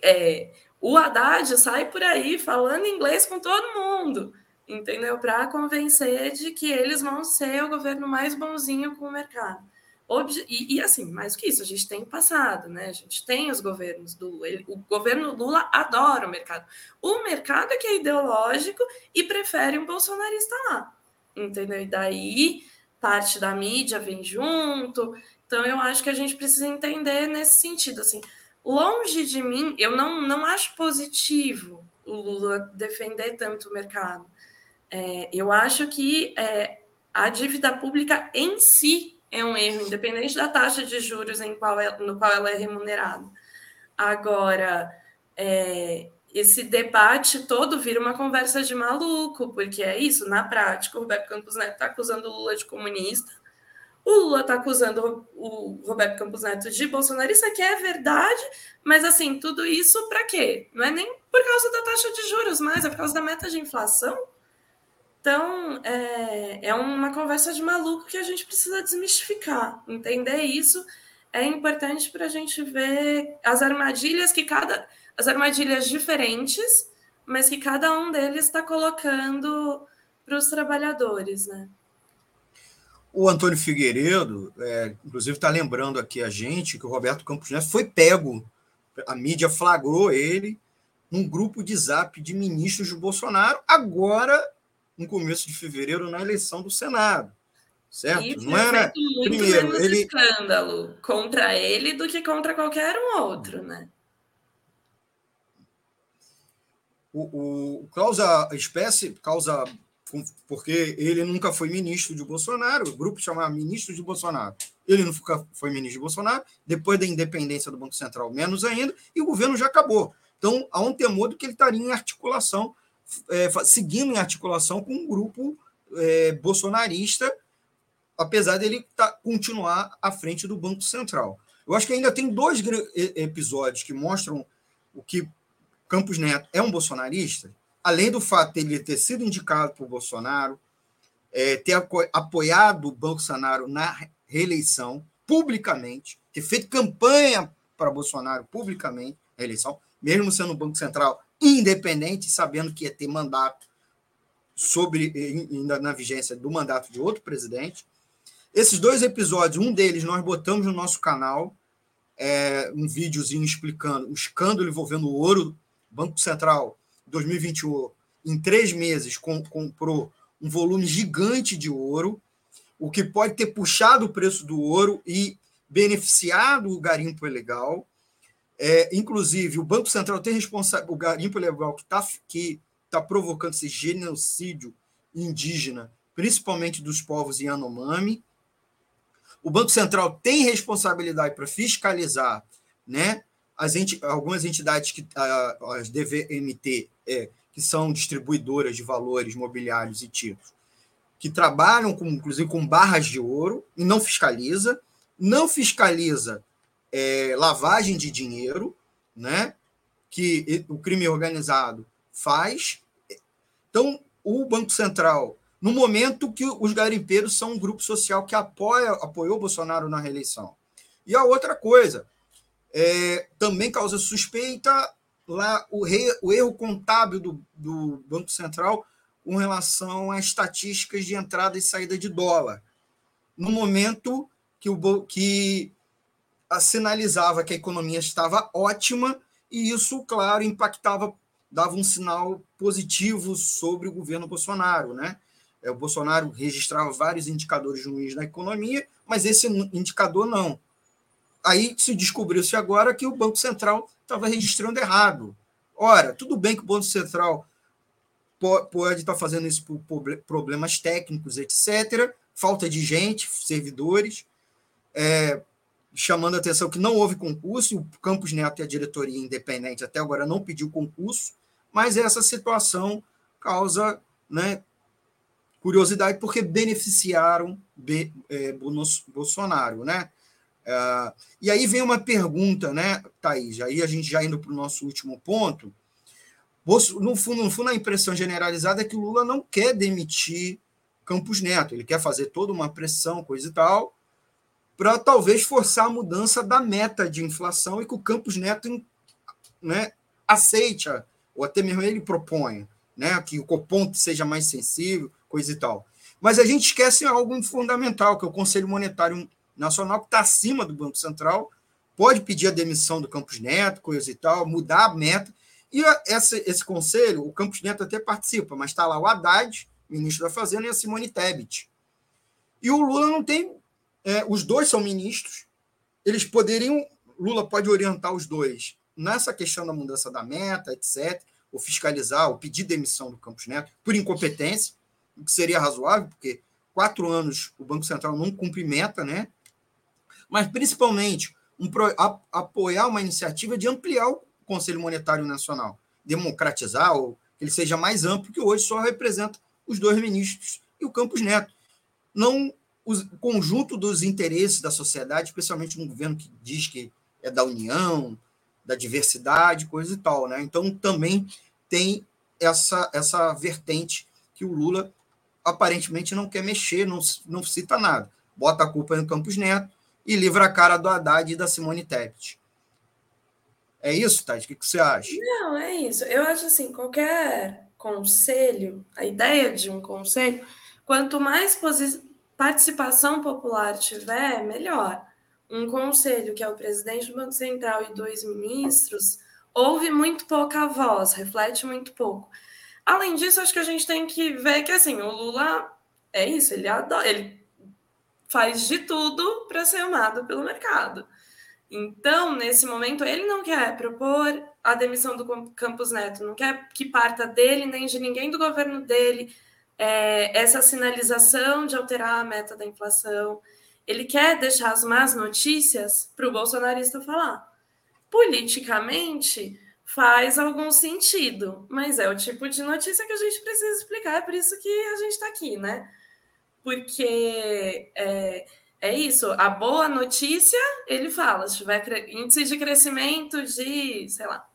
É, o Haddad sai por aí falando inglês com todo mundo, entendeu? Para convencer de que eles vão ser o governo mais bonzinho com o mercado. E, e, assim, mais do que isso, a gente tem passado, né? A gente tem os governos do Lula. Ele, o governo Lula adora o mercado. O mercado é que é ideológico e prefere um bolsonarista lá, entendeu? E daí parte da mídia vem junto. Então eu acho que a gente precisa entender nesse sentido, assim longe de mim, eu não, não acho positivo o Lula defender tanto o mercado. É, eu acho que é, a dívida pública em si é um erro, independente da taxa de juros em qual é, no qual ela é remunerada. Agora, é, esse debate todo vira uma conversa de maluco, porque é isso, na prática, o Roberto Campos Neto está acusando o Lula de comunista, o Lula está acusando o Roberto Campos Neto de bolsonarista, que é verdade, mas assim, tudo isso para quê? Não é nem por causa da taxa de juros, mas é por causa da meta de inflação. Então, é, é uma conversa de maluco que a gente precisa desmistificar. Entender isso é importante para a gente ver as armadilhas que cada. as armadilhas diferentes, mas que cada um deles está colocando para os trabalhadores, né? O Antônio Figueiredo, é, inclusive, está lembrando aqui a gente que o Roberto Campos Neto foi pego, a mídia flagrou ele num grupo de zap de ministros do Bolsonaro, agora no começo de fevereiro na eleição do Senado. Certo? E não era muito primeiro menos ele escândalo contra ele do que contra qualquer um outro, né? O, o causa espécie causa porque ele nunca foi ministro de Bolsonaro, o grupo chamava ministro de Bolsonaro. Ele nunca foi ministro de Bolsonaro, depois da independência do Banco Central, menos ainda, e o governo já acabou. Então, há um temor de que ele estaria em articulação é, seguindo em articulação com um grupo é, bolsonarista, apesar dele tá, continuar à frente do Banco Central. Eu acho que ainda tem dois episódios que mostram o que Campos Neto é um bolsonarista, além do fato de ele ter sido indicado por Bolsonaro, é, ter apoiado o Bolsonaro na reeleição publicamente, ter feito campanha para Bolsonaro publicamente na eleição, mesmo sendo o Banco Central independente, sabendo que ia ter mandato sobre ainda na vigência do mandato de outro presidente. Esses dois episódios, um deles nós botamos no nosso canal, é, um videozinho explicando o escândalo envolvendo o ouro. Banco Central, 2021, em três meses, com, comprou um volume gigante de ouro, o que pode ter puxado o preço do ouro e beneficiado o garimpo ilegal. É, inclusive, o Banco Central tem responsabilidade, o garimpo ilegal que está que tá provocando esse genocídio indígena, principalmente dos povos Yanomami. O Banco Central tem responsabilidade para fiscalizar né, as enti algumas entidades, que as DVMT, é, que são distribuidoras de valores mobiliários e títulos, que trabalham, com, inclusive, com barras de ouro, e não fiscaliza. Não fiscaliza é, lavagem de dinheiro, né? que o crime organizado faz. Então, o Banco Central, no momento que os garimpeiros são um grupo social que apoia, apoiou Bolsonaro na reeleição. E a outra coisa, é, também causa suspeita lá o, o erro contábil do, do Banco Central com relação às estatísticas de entrada e saída de dólar. No momento que, o, que sinalizava que a economia estava ótima e isso, claro, impactava, dava um sinal positivo sobre o governo Bolsonaro, né? É, o Bolsonaro registrava vários indicadores ruins na economia, mas esse indicador não. Aí se descobriu-se agora que o Banco Central estava registrando errado. Ora, tudo bem que o Banco Central pode estar fazendo isso por problemas técnicos, etc., falta de gente, servidores, é, chamando a atenção que não houve concurso, o Campos Neto e a diretoria independente até agora não pediu concurso, mas essa situação causa né, curiosidade porque beneficiaram é, Bolsonaro, né? Uh, e aí vem uma pergunta, né, Thaís? Aí a gente já indo para o nosso último ponto. No fundo, no fundo, a impressão generalizada é que o Lula não quer demitir Campos Neto, ele quer fazer toda uma pressão, coisa e tal, para talvez forçar a mudança da meta de inflação e que o Campos Neto né, aceite, ou até mesmo ele proponha, né, que o Copom seja mais sensível, coisa e tal. Mas a gente esquece algo fundamental, que é o Conselho Monetário Nacional, que está acima do Banco Central, pode pedir a demissão do Campos Neto, coisa e tal, mudar a meta. E essa, esse conselho, o Campos Neto até participa, mas está lá o Haddad, ministro da Fazenda, e a Simone Tebet. E o Lula não tem é, os dois são ministros, eles poderiam, Lula pode orientar os dois nessa questão da mudança da meta, etc., ou fiscalizar, ou pedir demissão do Campos Neto por incompetência, o que seria razoável, porque quatro anos o Banco Central não cumpre meta, né? Mas, principalmente, um, a, apoiar uma iniciativa de ampliar o Conselho Monetário Nacional, democratizar, ou que ele seja mais amplo, que hoje só representa os dois ministros e o Campos Neto. Não o conjunto dos interesses da sociedade, especialmente um governo que diz que é da união, da diversidade, coisa e tal. Né? Então, também tem essa, essa vertente que o Lula aparentemente não quer mexer, não, não cita nada. Bota a culpa no Campos Neto e livra a cara do Haddad e da Simone Tebet. É isso, Tati? O que, que você acha? Não, é isso. Eu acho assim, qualquer conselho, a ideia de um conselho, quanto mais participação popular tiver, melhor. Um conselho que é o presidente do Banco Central e dois ministros ouve muito pouca voz, reflete muito pouco. Além disso, acho que a gente tem que ver que assim, o Lula é isso, ele adora, ele faz de tudo para ser amado pelo mercado. Então, nesse momento, ele não quer propor a demissão do Campos Neto, não quer que parta dele nem de ninguém do governo dele é, essa sinalização de alterar a meta da inflação. Ele quer deixar as más notícias para o bolsonarista falar. Politicamente, faz algum sentido, mas é o tipo de notícia que a gente precisa explicar, é por isso que a gente está aqui, né? Porque é, é isso, a boa notícia, ele fala, se tiver índice de crescimento de, sei lá,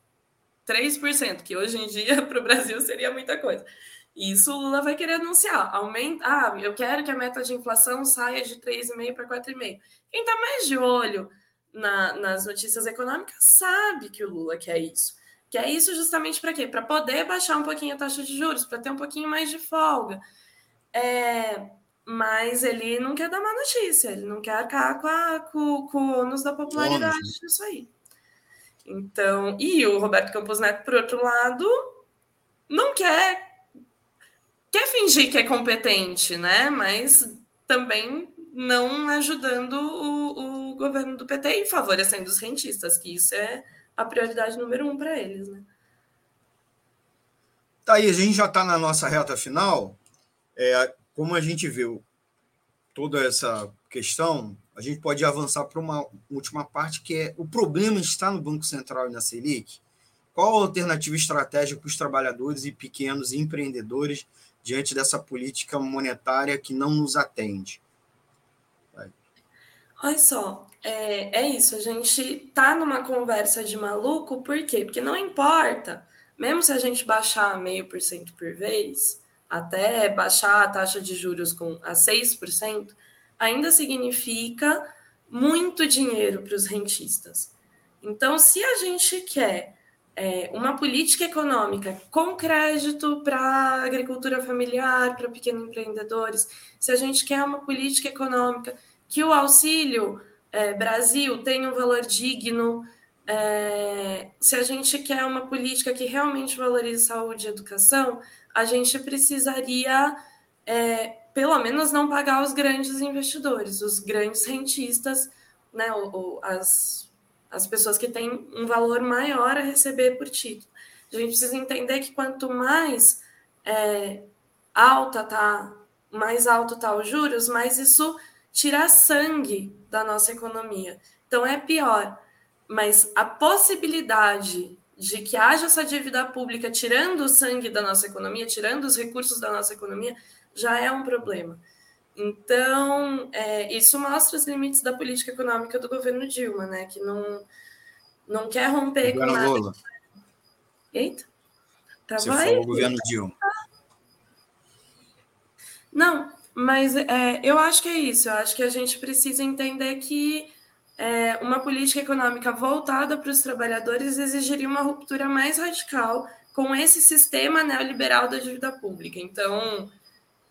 3%, que hoje em dia para o Brasil seria muita coisa. Isso o Lula vai querer anunciar. Aumenta, ah, eu quero que a meta de inflação saia de 3,5% para 4,5%. Quem está mais de olho na, nas notícias econômicas sabe que o Lula quer isso. Quer isso justamente para quê? Para poder baixar um pouquinho a taxa de juros, para ter um pouquinho mais de folga. É, mas ele não quer dar má notícia, ele não quer arcar com, a, com, com o ônus da popularidade ônus. disso aí. Então, e o Roberto Campos Neto, por outro lado, não quer quer fingir que é competente, né? Mas também não ajudando o, o governo do PT e favorecendo os rentistas, que isso é a prioridade número um para eles, né? Tá aí, a gente já está na nossa reta final. É, como a gente viu toda essa questão, a gente pode avançar para uma última parte, que é o problema está no Banco Central e na Selic. Qual a alternativa estratégica para os trabalhadores e pequenos empreendedores diante dessa política monetária que não nos atende? Vai. Olha só, é, é isso. A gente tá numa conversa de maluco, por quê? Porque não importa, mesmo se a gente baixar meio por cento por vez, até baixar a taxa de juros com a 6%, ainda significa muito dinheiro para os rentistas. Então, se a gente quer é, uma política econômica com crédito para agricultura familiar, para pequenos empreendedores, se a gente quer uma política econômica que o auxílio é, Brasil tenha um valor digno, é, se a gente quer uma política que realmente valorize saúde e educação, a gente precisaria, é, pelo menos, não pagar os grandes investidores, os grandes rentistas, né, ou, ou as, as pessoas que têm um valor maior a receber por título. A gente precisa entender que quanto mais é, alta tá, mais alto tá os juros, mais isso tira sangue da nossa economia. Então é pior. Mas a possibilidade de que haja essa dívida pública tirando o sangue da nossa economia, tirando os recursos da nossa economia, já é um problema. Então, é, isso mostra os limites da política econômica do governo Dilma, né? Que não, não quer romper governo com nada. Lula. Eita. Tá Você falou o governo Dilma. Não, mas é, eu acho que é isso. Eu acho que a gente precisa entender que é, uma política econômica voltada para os trabalhadores exigiria uma ruptura mais radical com esse sistema neoliberal da dívida pública. Então,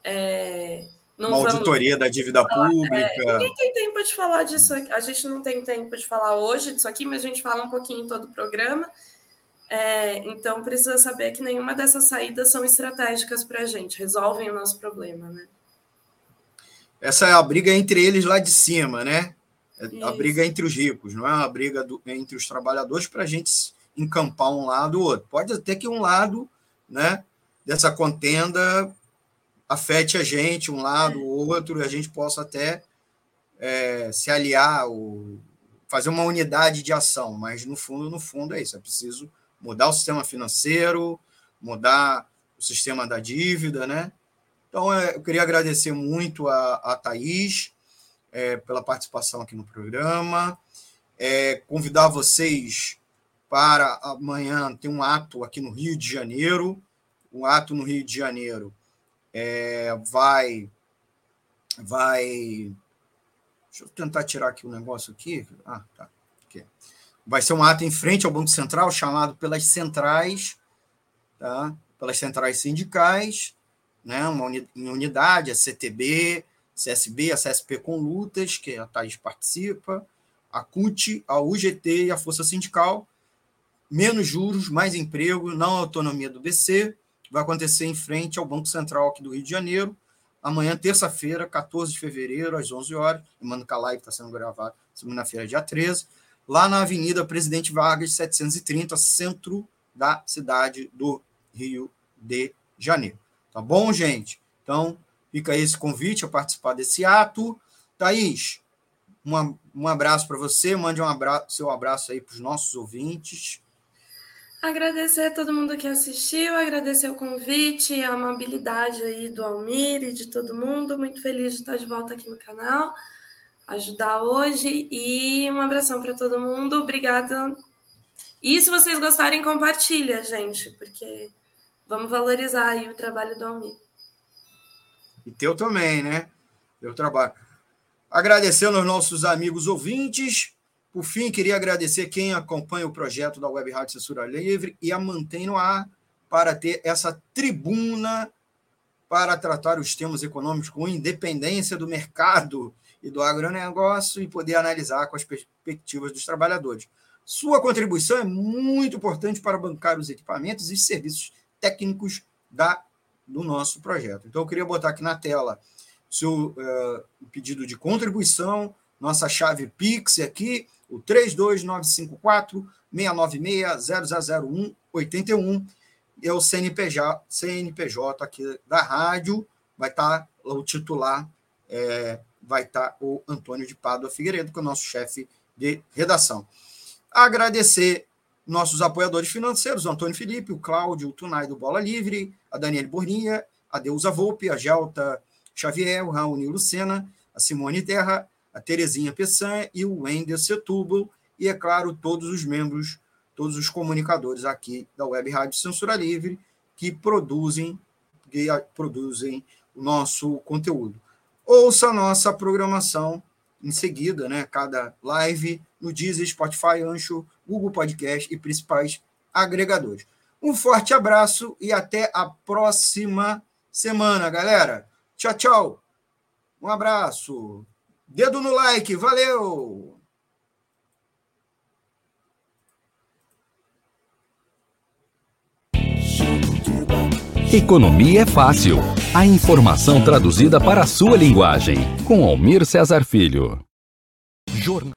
é, uma auditoria da dívida falar, pública. É, ninguém tem tempo de falar disso. A gente não tem tempo de falar hoje disso aqui, mas a gente fala um pouquinho em todo o programa. É, então, precisa saber que nenhuma dessas saídas são estratégicas para a gente, resolvem o nosso problema, né? Essa é a briga entre eles lá de cima, né? É a briga entre os ricos, não é uma briga do, entre os trabalhadores para a gente encampar um lado ou outro. Pode até que um lado né, dessa contenda afete a gente, um lado ou outro, e a gente possa até é, se aliar, ou fazer uma unidade de ação, mas no fundo, no fundo é isso, é preciso mudar o sistema financeiro, mudar o sistema da dívida, né? Então, é, eu queria agradecer muito a, a Thaís é, pela participação aqui no programa, é, convidar vocês para amanhã ter um ato aqui no Rio de Janeiro, um ato no Rio de Janeiro é, vai vai deixa eu tentar tirar aqui o um negócio aqui. Ah tá aqui. vai ser um ato em frente ao Banco Central chamado pelas centrais tá? Pelas centrais sindicais né? Uma unidade a CTB CSB a CSP com lutas que a Thais participa a CUT a UGT e a Força Sindical menos juros mais emprego não autonomia do BC vai acontecer em frente ao Banco Central aqui do Rio de Janeiro, amanhã, terça-feira, 14 de fevereiro, às 11 horas. Lembrando que a live está sendo gravada segunda-feira, dia 13, lá na Avenida Presidente Vargas, 730, centro da cidade do Rio de Janeiro. Tá bom, gente? Então, fica esse convite a participar desse ato. Thaís, uma, um abraço para você, mande um abraço, seu abraço aí para os nossos ouvintes. Agradecer a todo mundo que assistiu, agradecer o convite, a amabilidade aí do Almir e de todo mundo. Muito feliz de estar de volta aqui no canal, ajudar hoje e um abração para todo mundo. Obrigada. E se vocês gostarem, compartilha, gente, porque vamos valorizar aí o trabalho do Almir. E teu também, né? Teu trabalho. Agradecendo aos nossos amigos ouvintes. Por fim, queria agradecer quem acompanha o projeto da Web Rádio Censura Livre e a mantém no ar para ter essa tribuna para tratar os temas econômicos com independência do mercado e do agronegócio e poder analisar com as perspectivas dos trabalhadores. Sua contribuição é muito importante para bancar os equipamentos e serviços técnicos da, do nosso projeto. Então, eu queria botar aqui na tela seu uh, pedido de contribuição, nossa chave Pix aqui, o 32954 696 0001 81 é o CNPJ, CNPJ aqui da rádio, vai estar tá o titular, é, vai estar tá o Antônio de Pádua Figueiredo, que é o nosso chefe de redação. Agradecer nossos apoiadores financeiros, o Antônio Felipe, o Cláudio o Tunai do Bola Livre, a Daniele Borninha, a Deusa Volpe, a Gelta Xavier, o Raoni Lucena, a Simone Terra, a Terezinha Peçanha e o Wender Setúbal, e, é claro, todos os membros, todos os comunicadores aqui da Web Rádio Censura Livre que produzem, que produzem o nosso conteúdo. Ouça a nossa programação em seguida, né? Cada live no Deezer, Spotify, Ancho, Google Podcast e principais agregadores. Um forte abraço e até a próxima semana, galera. Tchau, tchau. Um abraço. Dedo no like, valeu! Economia é fácil. A informação traduzida para a sua linguagem. Com Almir Cesar Filho. Jornal.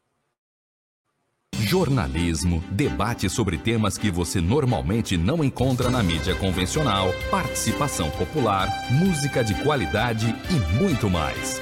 Jornalismo, debate sobre temas que você normalmente não encontra na mídia convencional, participação popular, música de qualidade e muito mais.